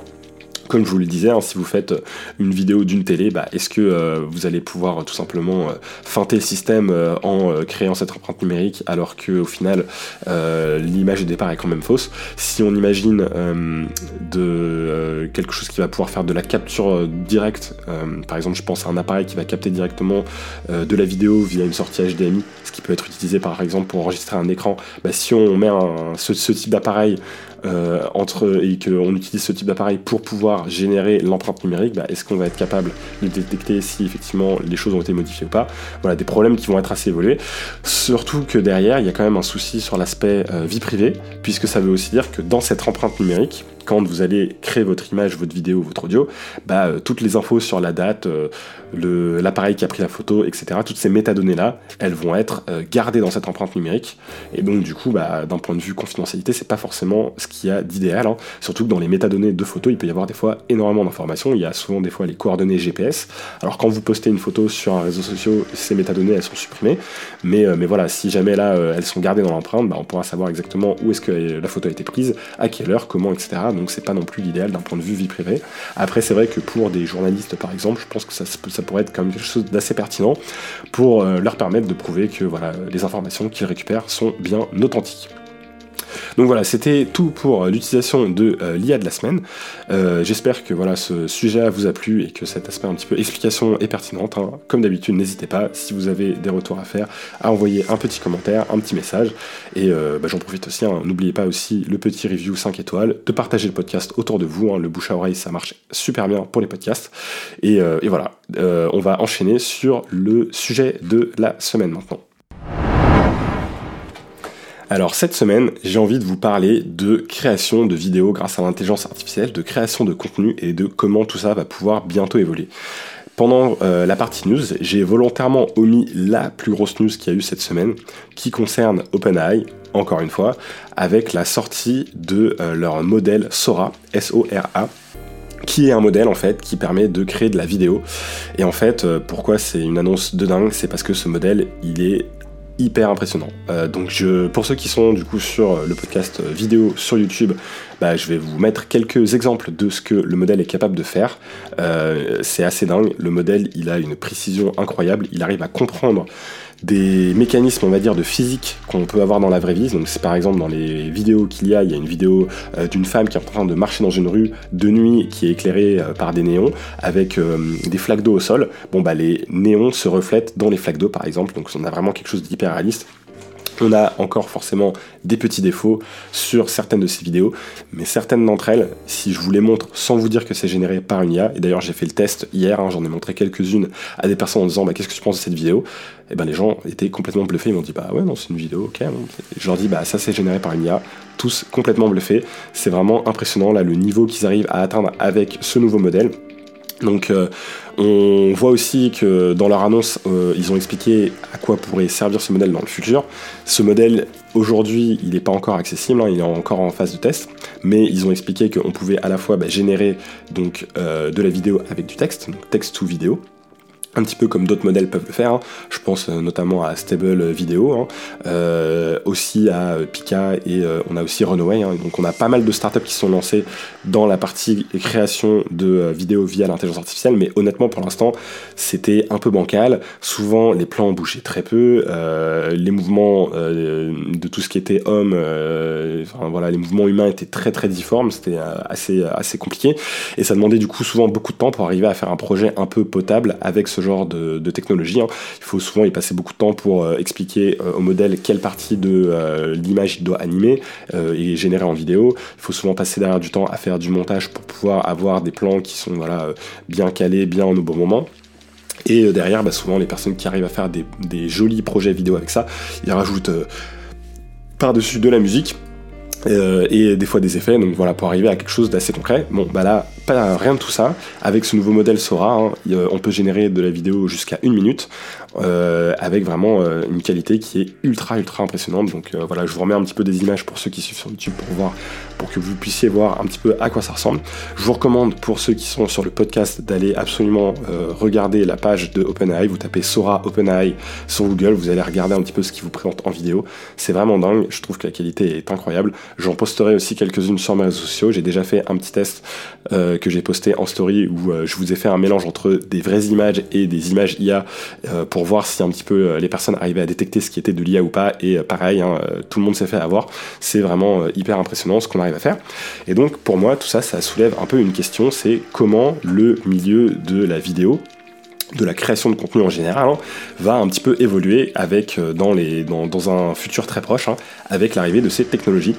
comme je vous le disais, hein, si vous faites une vidéo d'une télé, bah, est-ce que euh, vous allez pouvoir euh, tout simplement euh, feinter le système en créant cette empreinte numérique alors que au final l'image de départ est quand même fausse? Si on imagine quelque chose qui va pouvoir faire de la capture directe, par exemple je pense à un appareil qui va capter directement de la vidéo via une sortie HDMI, ce qui peut être utilisé par exemple pour enregistrer un écran, bah, si on met ce, type d'appareil euh, entre, et qu'on utilise ce type d'appareil pour pouvoir générer l'empreinte numérique, bah, est-ce qu'on va être capable de détecter si effectivement les choses ont été modifiées ou pas? Voilà, des problèmes qui vont être assez évolués. Surtout que derrière, il y a quand même un souci sur l'aspect euh, vie privée, puisque ça veut aussi dire que dans cette empreinte numérique, quand vous allez créer votre image, votre vidéo, votre audio, bah, euh, toutes les infos sur la date, l'appareil qui a pris la photo, etc., toutes ces métadonnées-là, elles vont être gardées dans cette empreinte numérique. Et donc, du coup, bah, d'un point de vue confidentialité, c'est pas forcément ce qu'il y a d'idéal. Hein. Surtout que dans les métadonnées de photos, il peut y avoir des fois énormément d'informations. Il y a souvent des fois les coordonnées GPS. Alors quand vous postez une photo sur un réseau social, ces métadonnées elles sont supprimées. Mais, euh, mais voilà, si jamais là euh, elles sont gardées dans l'empreinte, bah, on pourra savoir exactement où est-ce que la photo a été prise, à quelle heure, comment, etc. Donc c'est pas non plus l'idéal d'un point de vue vie privée. Après c'est vrai que pour des journalistes par exemple, je pense que ça, pourrait être quand même quelque chose d'assez pertinent pour euh, leur permettre de prouver que les informations qu'ils récupèrent sont bien authentiques. Donc voilà, c'était tout pour l'utilisation de l'IA de la semaine. J'espère que voilà, ce sujet vous a plu et que cet aspect un petit peu explication est pertinente. Hein. Comme d'habitude, n'hésitez pas, si vous avez des retours à faire, à envoyer un petit commentaire, un petit message. Et bah, j'en profite aussi, hein. n'oubliez pas aussi le petit review 5 étoiles, de partager le podcast autour de vous. Hein. Le bouche à oreille, ça marche super bien pour les podcasts. Et voilà, on va enchaîner sur le sujet de la semaine maintenant. Alors cette semaine, j'ai envie de vous parler de création de vidéos grâce à l'intelligence artificielle, de création de contenu et de comment tout ça va pouvoir bientôt évoluer. Pendant euh, la partie news, j'ai volontairement omis la plus grosse news qu'il y a eu cette semaine, qui concerne OpenAI, encore une fois, avec la sortie de euh, leur modèle Sora, S-O-R-A, qui est un modèle en fait qui permet de créer de la vidéo. Et en fait, euh, pourquoi c'est une annonce de dingue C'est parce que ce modèle, il est hyper impressionnant. Euh, donc je, pour ceux qui sont du coup sur le podcast vidéo sur YouTube, bah, je vais vous mettre quelques exemples de ce que le modèle est capable de faire. Euh, c'est assez dingue. Le modèle, il a une précision incroyable. Il arrive à comprendre des mécanismes, on va dire, de physique qu'on peut avoir dans la vraie vie. Donc, c'est par exemple dans les vidéos qu'il y a, il y a une vidéo euh, d'une femme qui est en train de marcher dans une rue de nuit qui est éclairée euh, par des néons avec euh, des flaques d'eau au sol. Bon, bah, les néons se reflètent dans les flaques d'eau, par exemple. Donc, on a vraiment quelque chose d'hyper réaliste. On a encore forcément des petits défauts sur certaines de ces vidéos, mais certaines d'entre elles, si je vous les montre sans vous dire que c'est généré par une IA, et d'ailleurs j'ai fait le test hier, hein, j'en ai montré quelques-unes à des personnes en disant bah, qu'est-ce que tu penses de cette vidéo, et ben les gens étaient complètement bluffés, ils m'ont dit bah ouais non c'est une vidéo, ok, je leur dis bah ça c'est généré par une IA, tous complètement bluffés, c'est vraiment impressionnant là le niveau qu'ils arrivent à atteindre avec ce nouveau modèle. Donc euh, on voit aussi que dans leur annonce, euh, ils ont expliqué à quoi pourrait servir ce modèle dans le futur. Ce modèle, aujourd'hui, il n'est pas encore accessible, hein, il est encore en phase de test, mais ils ont expliqué qu'on pouvait à la fois bah, générer donc, euh, de la vidéo avec du texte, donc texte to vidéo, un petit peu comme d'autres modèles peuvent le faire. Hein. Je pense euh, notamment à Stable Video, hein. euh, aussi à Pika et euh, on a aussi Runaway. Hein. Donc on a pas mal de startups qui sont lancées dans la partie création de vidéos via l'intelligence artificielle, mais honnêtement pour l'instant c'était un peu bancal. Souvent les plans bougeaient très peu, les mouvements de tout ce qui était homme, enfin, voilà, les mouvements humains étaient très très difformes, c'était assez assez compliqué et ça demandait du coup souvent beaucoup de temps pour arriver à faire un projet un peu potable avec ce genre de, technologie. Hein. Il faut souvent y passer beaucoup de temps pour euh, expliquer euh, au modèle quelle partie de euh, l'image il doit animer et générer en vidéo. Il faut souvent passer derrière du temps à faire du montage pour pouvoir avoir des plans qui sont voilà, bien calés, bien au bon moment. Et derrière, bah, souvent les personnes qui arrivent à faire des, jolis projets vidéo avec ça, ils rajoutent par-dessus de la musique et des fois des effets, donc voilà, pour arriver à quelque chose d'assez concret. Bon, bah là, pas rien de tout ça. Avec ce nouveau modèle Sora, hein, on peut générer de la vidéo jusqu'à une minute. Euh, avec vraiment euh, une qualité qui est ultra ultra impressionnante. Donc euh, voilà, je vous remets un petit peu des images pour ceux qui suivent sur YouTube pour voir, pour que vous puissiez voir un petit peu à quoi ça ressemble. Je vous recommande pour ceux qui sont sur le podcast d'aller absolument regarder la page de OpenAI. Vous tapez Sora OpenAI sur Google, vous allez regarder un petit peu ce qui vous présente en vidéo. C'est vraiment dingue. Je trouve que la qualité est incroyable. J'en posterai aussi quelques-unes sur mes réseaux sociaux. J'ai déjà fait un petit test que j'ai posté en story où je vous ai fait un mélange entre des vraies images et des images IA pour voir si un petit peu euh, les personnes arrivaient à détecter ce qui était de l'IA ou pas. Et euh, pareil, hein, euh, tout le monde s'est fait avoir. C'est vraiment hyper impressionnant ce qu'on arrive à faire. Et donc pour moi, tout ça, ça soulève un peu une question, c'est comment le milieu de la vidéo de la création de contenu en général hein, va un petit peu évoluer avec dans, les, dans, un futur très proche hein, avec l'arrivée de ces technologies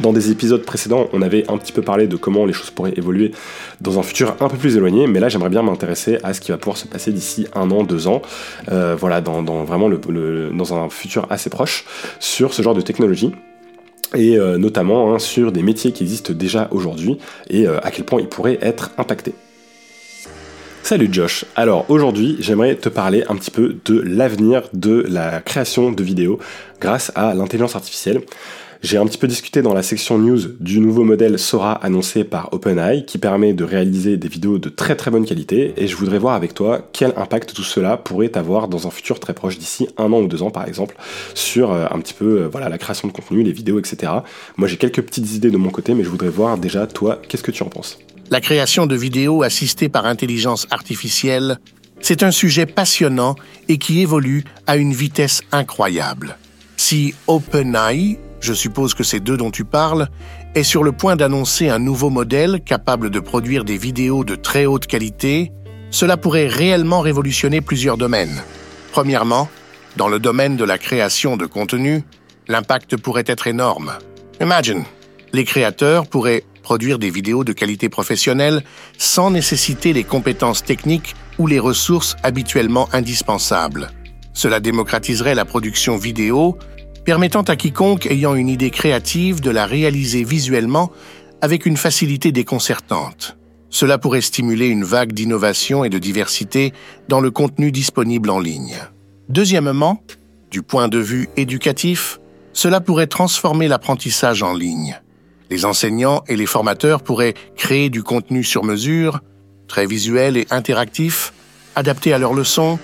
dans des épisodes précédents, on avait un petit peu parlé de comment les choses pourraient évoluer dans un futur un peu plus éloigné, mais là j'aimerais bien m'intéresser à ce qui va pouvoir se passer d'ici un an, deux ans, euh, voilà, dans, vraiment le, dans un futur assez proche sur ce genre de technologie et euh, notamment hein, sur des métiers qui existent déjà aujourd'hui et euh, à quel point ils pourraient être impactés. Salut Josh. Alors aujourd'hui, j'aimerais te parler un petit peu de l'avenir de la création de vidéos grâce à l'intelligence artificielle. J'ai un petit peu discuté dans la section news du nouveau modèle Sora annoncé par OpenAI qui permet de réaliser des vidéos de très très bonne qualité et je voudrais voir avec toi quel impact tout cela pourrait avoir dans un futur très proche d'ici un an ou deux ans par exemple sur euh, un petit peu euh, voilà la création de contenu, les vidéos, etc. Moi j'ai quelques petites idées de mon côté mais je voudrais voir déjà toi qu'est-ce que tu en penses? La création de vidéos assistées par intelligence artificielle, c'est un sujet passionnant et qui évolue à une vitesse incroyable. Si OpenAI je suppose que c'est d'eux dont tu parles, est sur le point d'annoncer un nouveau modèle capable de produire des vidéos de très haute qualité, cela pourrait réellement révolutionner plusieurs domaines. Premièrement, dans le domaine de la création de contenu, l'impact pourrait être énorme. Imagine, les créateurs pourraient produire des vidéos de qualité professionnelle sans nécessiter les compétences techniques ou les ressources habituellement indispensables. Cela démocratiserait la production vidéo, permettant à quiconque ayant une idée créative de la réaliser visuellement avec une facilité déconcertante. Cela pourrait stimuler une vague d'innovation et de diversité dans le contenu disponible en ligne. Deuxièmement, du point de vue éducatif, cela pourrait transformer l'apprentissage en ligne. Les enseignants et les formateurs pourraient créer du contenu sur mesure, très visuel et interactif, adapté à leurs leçons,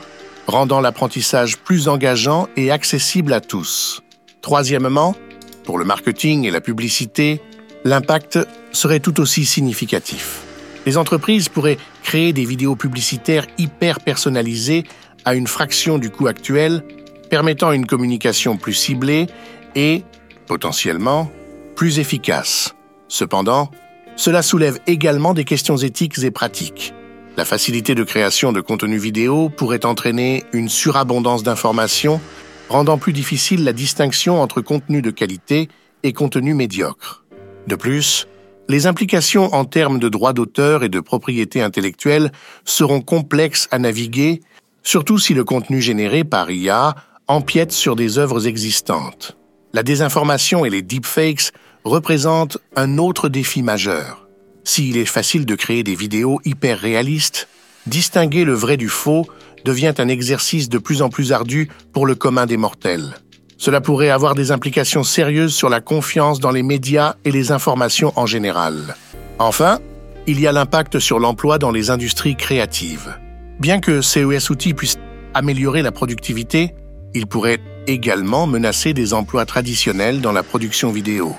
rendant l'apprentissage plus engageant et accessible à tous. Troisièmement, pour le marketing et la publicité, l'impact serait tout aussi significatif. Les entreprises pourraient créer des vidéos publicitaires hyper personnalisées à une fraction du coût actuel, permettant une communication plus ciblée et, potentiellement, plus efficace. Cependant, cela soulève également des questions éthiques et pratiques. La facilité de création de contenu vidéo pourrait entraîner une surabondance d'informations, rendant plus difficile la distinction entre contenu de qualité et contenu médiocre. De plus, les implications en termes de droits d'auteur et de propriété intellectuelle seront complexes à naviguer surtout si le contenu généré par IA empiète sur des œuvres existantes. La désinformation et les deepfakes représentent un autre défi majeur. S'il est facile de créer des vidéos hyper réalistes, distinguer le vrai du faux devient un exercice de plus en plus ardu pour le commun des mortels. Cela pourrait avoir des implications sérieuses sur la confiance dans les médias et les informations en général. Enfin, il y a l'impact sur l'emploi dans les industries créatives. Bien que CES Outils puisse améliorer la productivité, il pourrait également menacer des emplois traditionnels dans la production vidéo.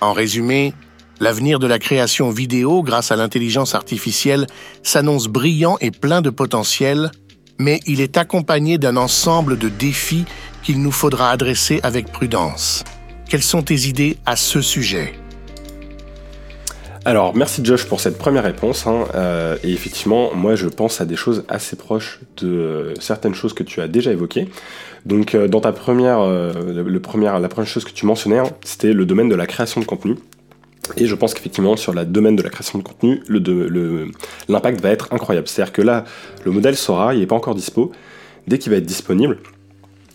En résumé, l'avenir de la création vidéo grâce à l'intelligence artificielle s'annonce brillant et plein de potentiel, mais il est accompagné d'un ensemble de défis qu'il nous faudra adresser avec prudence. Quelles sont tes idées à ce sujet? Alors, merci Josh pour cette première réponse. Hein. Euh, et effectivement, moi je pense à des choses assez proches de euh, certaines choses que tu as déjà évoquées. Donc, euh, dans ta première, la première chose que tu mentionnais, hein, c'était le domaine de la création de contenu. Et je pense qu'effectivement, sur le domaine de la création de contenu, l'impact va être incroyable. C'est-à-dire que là, le modèle Sora, il n'est pas encore dispo. Dès qu'il va être disponible,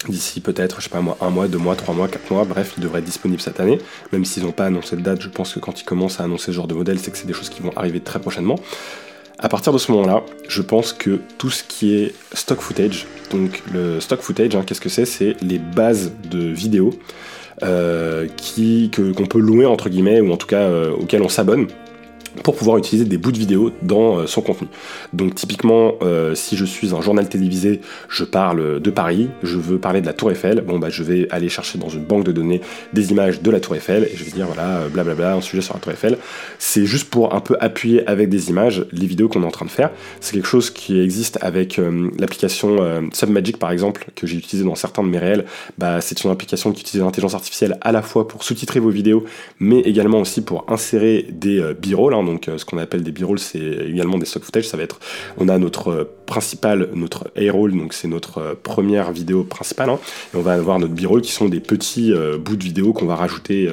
d'ici peut-être, je sais pas moi, un mois, deux mois, trois mois, quatre mois, bref, il devrait être disponible cette année. Même s'ils n'ont pas annoncé de date, je pense que quand ils commencent à annoncer ce genre de modèle, c'est que c'est des choses qui vont arriver très prochainement. À partir de ce moment-là, je pense que tout ce qui est stock footage, donc le stock footage, hein, qu'est-ce que c'est? C'est les bases de vidéos euh, qui, qu'on peut louer entre guillemets, ou en tout cas euh, auxquelles on s'abonne pour pouvoir utiliser des bouts de vidéo dans euh, son contenu. Donc typiquement, euh, si je suis un journal télévisé, je parle de Paris, je veux parler de la Tour Eiffel, bon bah je vais aller chercher dans une banque de données des images de la Tour Eiffel et je vais dire voilà euh, blablabla un sujet sur la Tour Eiffel. C'est juste pour un peu appuyer avec des images les vidéos qu'on est en train de faire. C'est quelque chose qui existe avec l'application Submagic par exemple que j'ai utilisé dans certains de mes réels. Bah, c'est une application qui utilise l'intelligence artificielle à la fois pour sous-titrer vos vidéos, mais également aussi pour insérer des b-rolls. Hein, donc euh, ce qu'on appelle des b-rolls, c'est également des stock footage. Ça va être, on a notre euh, principal, notre A-roll, donc c'est notre euh, première vidéo principale, hein. et on va avoir notre b-roll qui sont des petits bouts de vidéo qu'on va rajouter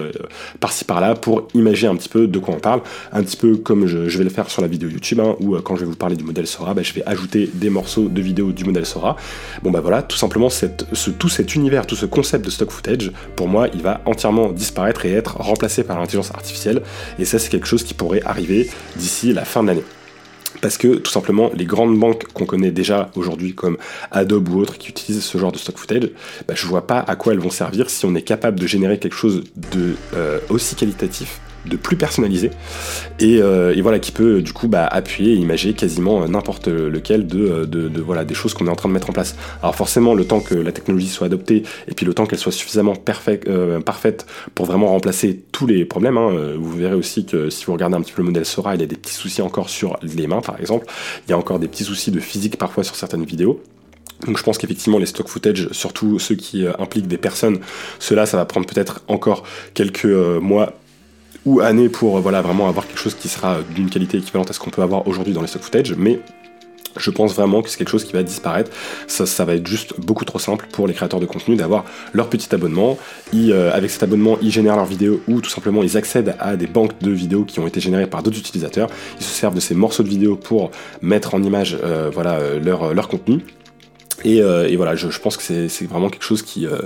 par-ci par-là pour imaginer un petit peu de quoi on parle, un petit peu comme je, vais le faire sur la vidéo YouTube, hein, où quand je vais vous parler du modèle Sora, bah, je vais ajouter des morceaux de vidéo du modèle Sora. Bon bah voilà, tout simplement ce, tout cet univers, tout ce concept de stock footage, pour moi, il va entièrement disparaître et être remplacé par l'intelligence artificielle, et ça c'est quelque chose qui pourrait arriver d'ici la fin de l'année. Parce que tout simplement, les grandes banques qu'on connaît déjà aujourd'hui, comme Adobe ou autres, qui utilisent ce genre de stock footage, bah, je vois pas à quoi elles vont servir si on est capable de générer quelque chose de euh, aussi qualitatif de plus personnalisé euh, et, voilà qui peut du coup bah, appuyer et imager quasiment n'importe lequel de, de, voilà des choses qu'on est en train de mettre en place. Alors forcément le temps que la technologie soit adoptée et puis le temps qu'elle soit suffisamment euh, parfaite pour vraiment remplacer tous les problèmes. Hein, euh, vous verrez aussi que si vous regardez un petit peu le modèle Sora, il y a des petits soucis encore sur les mains par exemple. Il y a encore des petits soucis de physique parfois sur certaines vidéos. Donc je pense qu'effectivement les stock footage, surtout ceux qui impliquent des personnes, cela ça va prendre peut-être encore quelques mois ou années pour voilà vraiment avoir quelque chose qui sera d'une qualité équivalente à ce qu'on peut avoir aujourd'hui dans les stock footage, mais je pense vraiment que c'est quelque chose qui va disparaître. Ça, ça, va être juste beaucoup trop simple pour les créateurs de contenu d'avoir leur petit abonnement. Euh, avec cet abonnement, ils génèrent leurs vidéos ou tout simplement ils accèdent à des banques de vidéos qui ont été générées par d'autres utilisateurs. Ils se servent de ces morceaux de vidéos pour mettre en image euh, voilà, euh, leur, leur contenu. Euh, et, voilà, je, pense que c'est vraiment quelque chose qui, euh,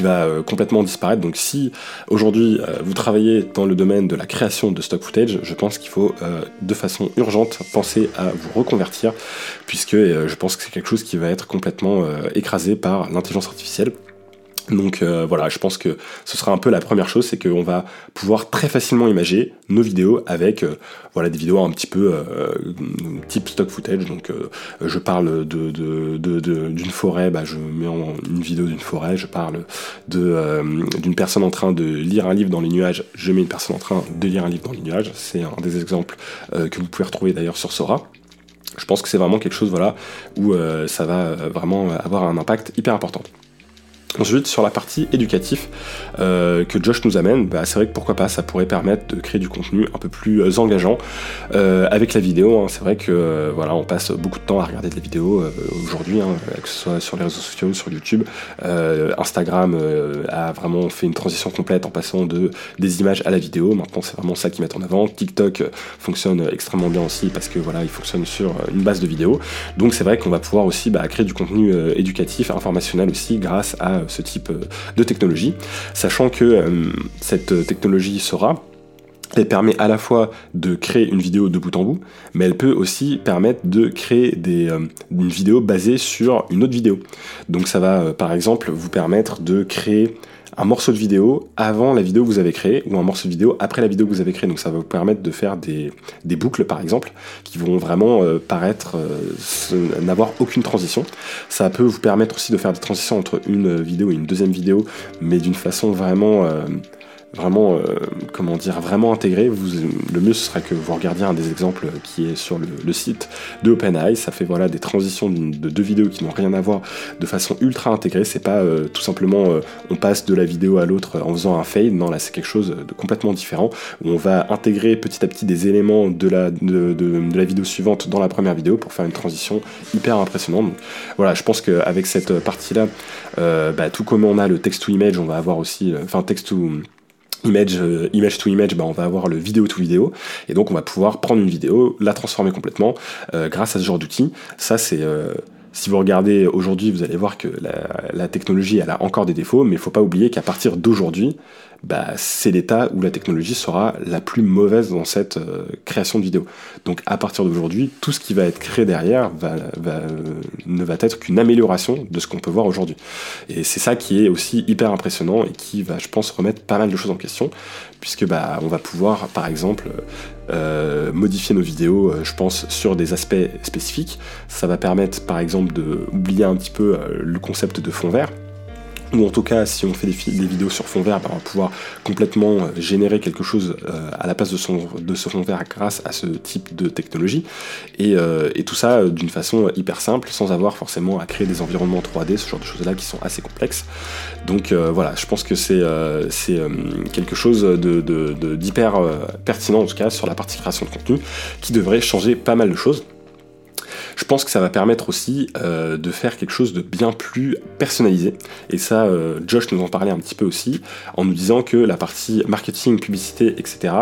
va euh, complètement disparaître. Donc si aujourd'hui vous travaillez dans le domaine de la création de stock footage, je pense qu'il faut de façon urgente penser à vous reconvertir, puisque je pense que c'est quelque chose qui va être complètement écrasé par l'intelligence artificielle. Donc euh, voilà, je pense que ce sera un peu la première chose, c'est qu'on va pouvoir très facilement imager nos vidéos avec euh, voilà des vidéos un petit peu euh, type stock footage. Donc je parle de, d'une forêt, bah, je mets une vidéo d'une forêt, je parle de d'une personne en train de lire un livre dans les nuages, je mets une personne en train de lire un livre dans les nuages. C'est un des exemples que vous pouvez retrouver d'ailleurs sur Sora. Je pense que c'est vraiment quelque chose voilà où ça va vraiment avoir un impact hyper important. Ensuite, sur la partie éducative euh, que Josh nous amène, bah, c'est vrai que pourquoi pas, ça pourrait permettre de créer du contenu un peu plus euh, engageant euh, avec la vidéo. Hein. C'est vrai que voilà, on passe beaucoup de temps à regarder des vidéos aujourd'hui, hein, que ce soit sur les réseaux sociaux, sur YouTube. Instagram a vraiment fait une transition complète en passant de des images à la vidéo. Maintenant, c'est vraiment ça qu'ils mettent en avant. TikTok fonctionne extrêmement bien aussi parce que voilà, il fonctionne sur une base de vidéos. Donc c'est vrai qu'on va pouvoir aussi bah, créer du contenu éducatif, informationnel aussi grâce à ce type euh, de technologie, sachant que euh, cette technologie Sora, elle permet à la fois de créer une vidéo de bout en bout, mais elle peut aussi permettre de créer des, euh, une vidéo basée sur une autre vidéo. Donc ça va par exemple vous permettre de créer un morceau de vidéo avant la vidéo que vous avez créée ou un morceau de vidéo après la vidéo que vous avez créée. Donc ça va vous permettre de faire des, boucles par exemple qui vont vraiment euh, paraître euh, n'avoir aucune transition. Ça peut vous permettre aussi de faire des transitions entre une vidéo et une deuxième vidéo mais d'une façon vraiment... Euh, vraiment, euh, comment dire, vraiment intégré, vous, le mieux ce sera que vous regardiez un des exemples qui est sur le, site de OpenAI. Ça fait voilà des transitions de deux vidéos qui n'ont rien à voir de façon ultra intégrée. C'est pas euh, tout simplement euh, on passe de la vidéo à l'autre en faisant un fade. Non, là c'est quelque chose de complètement différent où on va intégrer petit à petit des éléments de la, de, de, la vidéo suivante dans la première vidéo pour faire une transition hyper impressionnante. Voilà, je pense qu'avec cette partie-là, bah, tout comme on a le text to image, on va avoir aussi, enfin text to image, euh, image to image, bah, on va avoir le vidéo to vidéo, et donc on va pouvoir prendre une vidéo, la transformer complètement euh, grâce à ce genre d'outil. Ça, c'est euh, si vous regardez aujourd'hui, vous allez voir que la, technologie, elle a encore des défauts, mais il faut pas oublier qu'à partir d'aujourd'hui, bah, c'est l'état où la technologie sera la plus mauvaise dans cette euh, création de vidéo. Donc à partir d'aujourd'hui, tout ce qui va être créé derrière va, euh, ne va être qu'une amélioration de ce qu'on peut voir aujourd'hui. Et c'est ça qui est aussi hyper impressionnant et qui va, je pense, remettre pas mal de choses en question, puisque bah, on va pouvoir, par exemple, euh, modifier nos vidéos, je pense, sur des aspects spécifiques. Ça va permettre, par exemple, d'oublier un petit peu le concept de fond vert ou en tout cas si on fait des, vidéos sur fond vert, bah, on va pouvoir complètement euh, générer quelque chose euh, à la place de, son, de ce fond vert grâce à ce type de technologie. Et, euh, tout ça d'une façon hyper simple, sans avoir forcément à créer des environnements 3D, ce genre de choses-là qui sont assez complexes. Donc voilà, je pense que c'est quelque chose d'hyper pertinent en tout cas sur la partie création de contenu qui devrait changer pas mal de choses. Je pense que ça va permettre aussi euh, de faire quelque chose de bien plus personnalisé. Et ça, euh, Josh nous en parlait un petit peu aussi, en nous disant que la partie marketing, publicité, etc.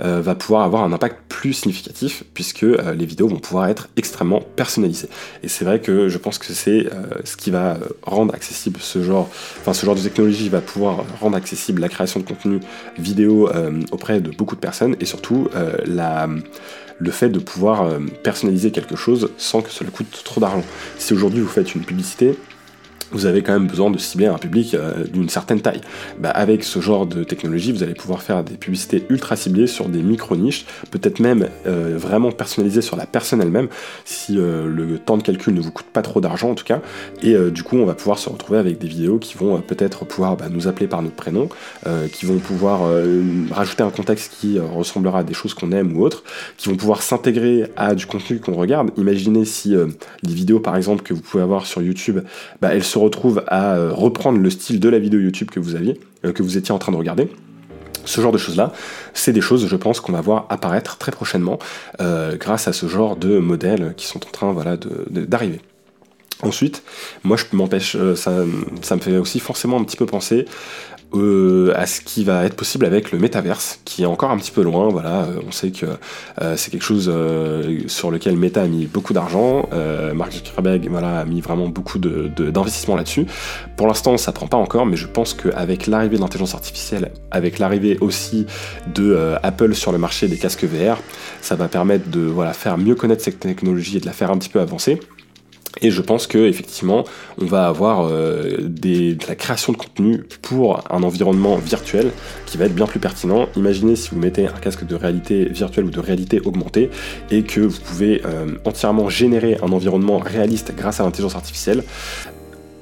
Euh, va pouvoir avoir un impact plus significatif, puisque les vidéos vont pouvoir être extrêmement personnalisées. Et c'est vrai que je pense que c'est ce qui va rendre accessible ce genre, enfin ce genre de technologie va pouvoir rendre accessible la création de contenu vidéo auprès de beaucoup de personnes, et surtout la le fait de pouvoir euh, personnaliser quelque chose sans que cela coûte trop d'argent. Si aujourd'hui vous faites une publicité, vous avez quand même besoin de cibler un public euh, d'une certaine taille. Bah, avec ce genre de technologie, vous allez pouvoir faire des publicités ultra ciblées sur des micro-niches, peut-être même euh, vraiment personnalisées sur la personne elle-même, si euh, le temps de calcul ne vous coûte pas trop d'argent en tout cas. Et du coup, on va pouvoir se retrouver avec des vidéos qui vont peut-être pouvoir bah, nous appeler par notre prénom, qui vont pouvoir rajouter un contexte qui ressemblera à des choses qu'on aime ou autres, qui vont pouvoir s'intégrer à du contenu qu'on regarde. Imaginez si les vidéos par exemple que vous pouvez avoir sur YouTube, bah, elles seront retrouve à euh, reprendre le style de la vidéo YouTube que vous aviez, euh, que vous étiez en train de regarder. Ce genre de choses-là, c'est des choses, je pense, qu'on va voir apparaître très prochainement euh, grâce à ce genre de modèles qui sont en train voilà, d'arriver. Ensuite, moi je m'empêche, ça, ça, me fait aussi forcément un petit peu penser euh, à ce qui va être possible avec le métaverse, qui est encore un petit peu loin. Voilà, euh, on sait que euh, c'est quelque chose sur lequel Meta a mis beaucoup d'argent. Mark Zuckerberg voilà, a mis vraiment beaucoup d'investissement de, là-dessus. Pour l'instant, ça prend pas encore, mais je pense qu'avec l'arrivée de l'intelligence artificielle, avec l'arrivée aussi de Apple sur le marché des casques VR, ça va permettre de voilà, faire mieux connaître cette technologie et de la faire un petit peu avancer. Et je pense que effectivement, on va avoir euh, de la création de contenu pour un environnement virtuel qui va être bien plus pertinent. Imaginez si vous mettez un casque de réalité virtuelle ou de réalité augmentée et que vous pouvez euh, entièrement générer un environnement réaliste grâce à l'intelligence artificielle.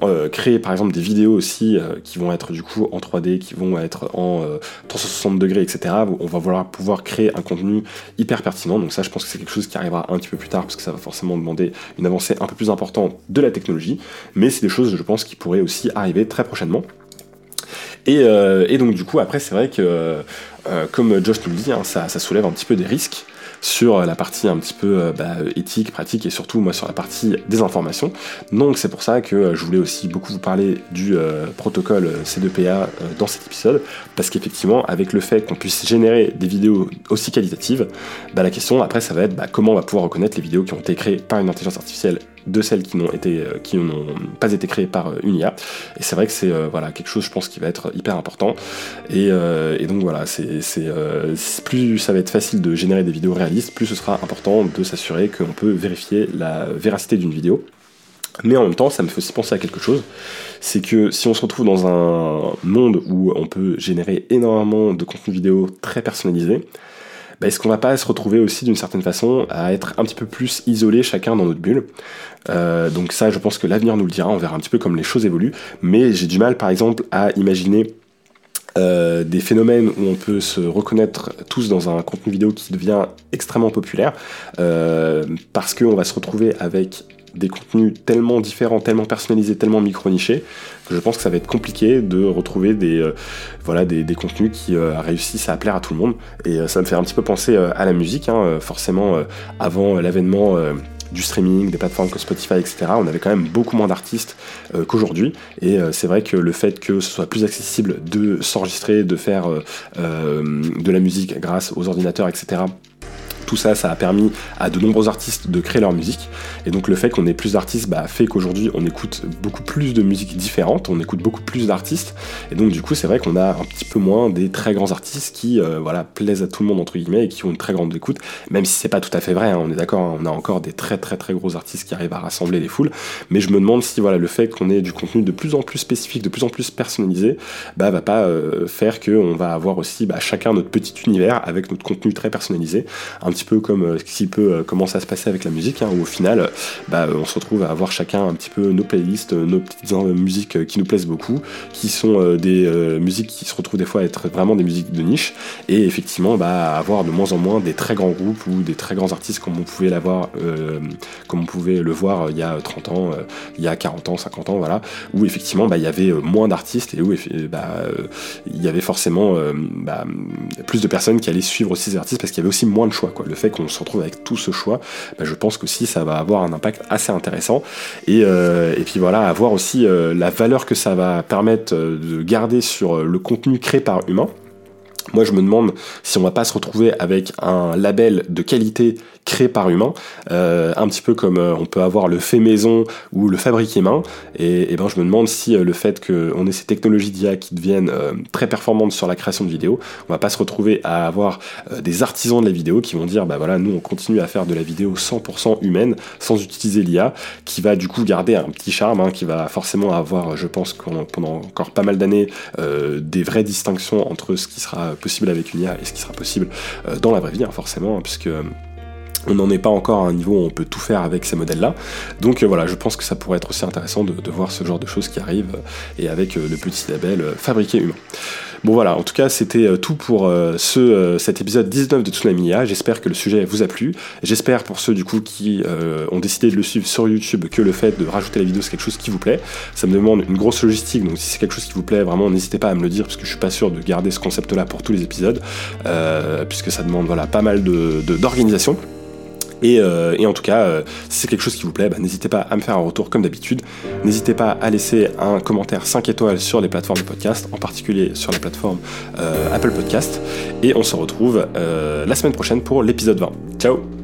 Euh, créer par exemple des vidéos aussi euh, qui vont être du coup en 3D, qui vont être en 360 euh, degrés, etc. On va vouloir pouvoir créer un contenu hyper pertinent. Donc ça, je pense que c'est quelque chose qui arrivera un petit peu plus tard parce que ça va forcément demander une avancée un peu plus importante de la technologie. Mais c'est des choses, je pense, qui pourraient aussi arriver très prochainement. Et, donc du coup, après, c'est vrai que, comme Josh nous le dit, hein, ça, ça soulève un petit peu des risques sur la partie un petit peu euh, bah, éthique, pratique et surtout moi sur la partie des informations. Donc c'est pour ça que euh, je voulais aussi beaucoup vous parler du euh, protocole C2PA dans cet épisode, parce qu'effectivement avec le fait qu'on puisse générer des vidéos aussi qualitatives, bah, la question après ça va être bah, comment on va pouvoir reconnaître les vidéos qui ont été créées par une intelligence artificielle de celles qui n'ont été euh, qui n'ont pas été créées par euh, une IA et c'est vrai que c'est euh, voilà quelque chose je pense qui va être hyper important. Et, donc voilà c'est plus ça va être facile de générer des vidéos réalistes plus ce sera important de s'assurer qu'on peut vérifier la véracité d'une vidéo. Mais en même temps, ça me fait aussi penser à quelque chose, c'est que si on se retrouve dans un monde où on peut générer énormément de contenu vidéo très personnalisé, est-ce qu'on va pas se retrouver aussi d'une certaine façon à être un petit peu plus isolé chacun dans notre bulle. Euh, Donc ça, je pense que l'avenir nous le dira, on verra un petit peu comme les choses évoluent, mais j'ai du mal par exemple à imaginer euh, des phénomènes où on peut se reconnaître tous dans un contenu vidéo qui devient extrêmement populaire, euh, parce qu'on va se retrouver avec des contenus tellement différents, tellement personnalisés, tellement micro-nichés, que je pense que ça va être compliqué de retrouver des, euh, voilà, des, contenus qui euh, réussissent à plaire à tout le monde. Et euh, ça me fait un petit peu penser à la musique, hein, forcément, avant l'avènement du streaming, des plateformes comme Spotify, etc., on avait quand même beaucoup moins d'artistes qu'aujourd'hui. Et c'est vrai que le fait que ce soit plus accessible de s'enregistrer, de faire de la musique grâce aux ordinateurs, etc., tout ça, ça a permis à de nombreux artistes de créer leur musique. Et donc le fait qu'on ait plus d'artistes bah, fait qu'aujourd'hui on écoute beaucoup plus de musiques différentes, on écoute beaucoup plus d'artistes. Et donc du coup c'est vrai qu'on a un petit peu moins des très grands artistes qui euh, voilà, plaisent à tout le monde entre guillemets et qui ont une très grande écoute. Même si c'est pas tout à fait vrai, hein, on est d'accord, hein, on a encore des très très très gros artistes qui arrivent à rassembler les foules. Mais je me demande si voilà, le fait qu'on ait du contenu de plus en plus spécifique, de plus en plus personnalisé, bah, va pas euh, faire qu'on va avoir aussi bah, chacun notre petit univers avec notre contenu très personnalisé. Petit peu comme euh, ce qui peut euh, commencer à se passer avec la musique, hein, où au final, bah, on se retrouve à avoir chacun un petit peu nos playlists, nos petites musiques qui nous plaisent beaucoup, qui sont euh, des musiques qui se retrouvent des fois à être vraiment des musiques de niche, et effectivement bah, avoir de moins en moins des très grands groupes ou des très grands artistes comme on pouvait l'avoir, comme on pouvait le voir il y a 30 ans, il y a 40 ans, 50 ans, voilà, où effectivement bah, il y avait moins d'artistes et où bah, il y avait forcément bah, plus de personnes qui allaient suivre aussi ces artistes parce qu'il y avait aussi moins de choix. Quoi. Le fait qu'on se retrouve avec tout ce choix, bah, je pense que si ça va avoir un impact assez intéressant. Et, euh, puis voilà, avoir aussi euh, la valeur que ça va permettre euh, de garder sur le contenu créé par humain. moi, je me demande si on va pas se retrouver avec un label de qualité créé par humain, euh, un petit peu comme euh, on peut avoir le fait maison ou le fabriqué main. Et, ben, je me demande si euh, le fait qu'on ait ces technologies d'IA qui deviennent très performantes sur la création de vidéos, on va pas se retrouver à avoir des artisans de la vidéo qui vont dire, bah voilà, nous on continue à faire de la vidéo 100% humaine, sans utiliser l'IA, qui va du coup garder un petit charme, hein, qui va forcément avoir, je pense, pendant encore pas mal d'années, des vraies distinctions entre ce qui sera possible avec une IA et ce qui sera possible dans la vraie vie, hein, forcément, hein, puisque on n'en est pas encore à un niveau où on peut tout faire avec ces modèles-là. Donc euh, voilà, je pense que ça pourrait être aussi intéressant de, voir ce genre de choses qui arrivent et avec le petit label fabriqué humain. Bon voilà, en tout cas c'était tout pour ce, cet épisode 19 de Tsunami IA. J'espère que le sujet vous a plu. J'espère pour ceux du coup qui ont décidé de le suivre sur YouTube que le fait de rajouter la vidéo c'est quelque chose qui vous plaît. Ça me demande une grosse logistique, donc si c'est quelque chose qui vous plaît, vraiment n'hésitez pas à me le dire parce que je suis pas sûr de garder ce concept-là pour tous les épisodes, puisque ça demande voilà pas mal d'organisation. Euh, et, en tout cas, euh, si c'est quelque chose qui vous plaît, bah, n'hésitez pas à me faire un retour comme d'habitude. N'hésitez pas à laisser un commentaire 5 étoiles sur les plateformes de podcast, en particulier sur la plateforme euh, Apple Podcast. Et on se retrouve la semaine prochaine pour l'épisode 20. Ciao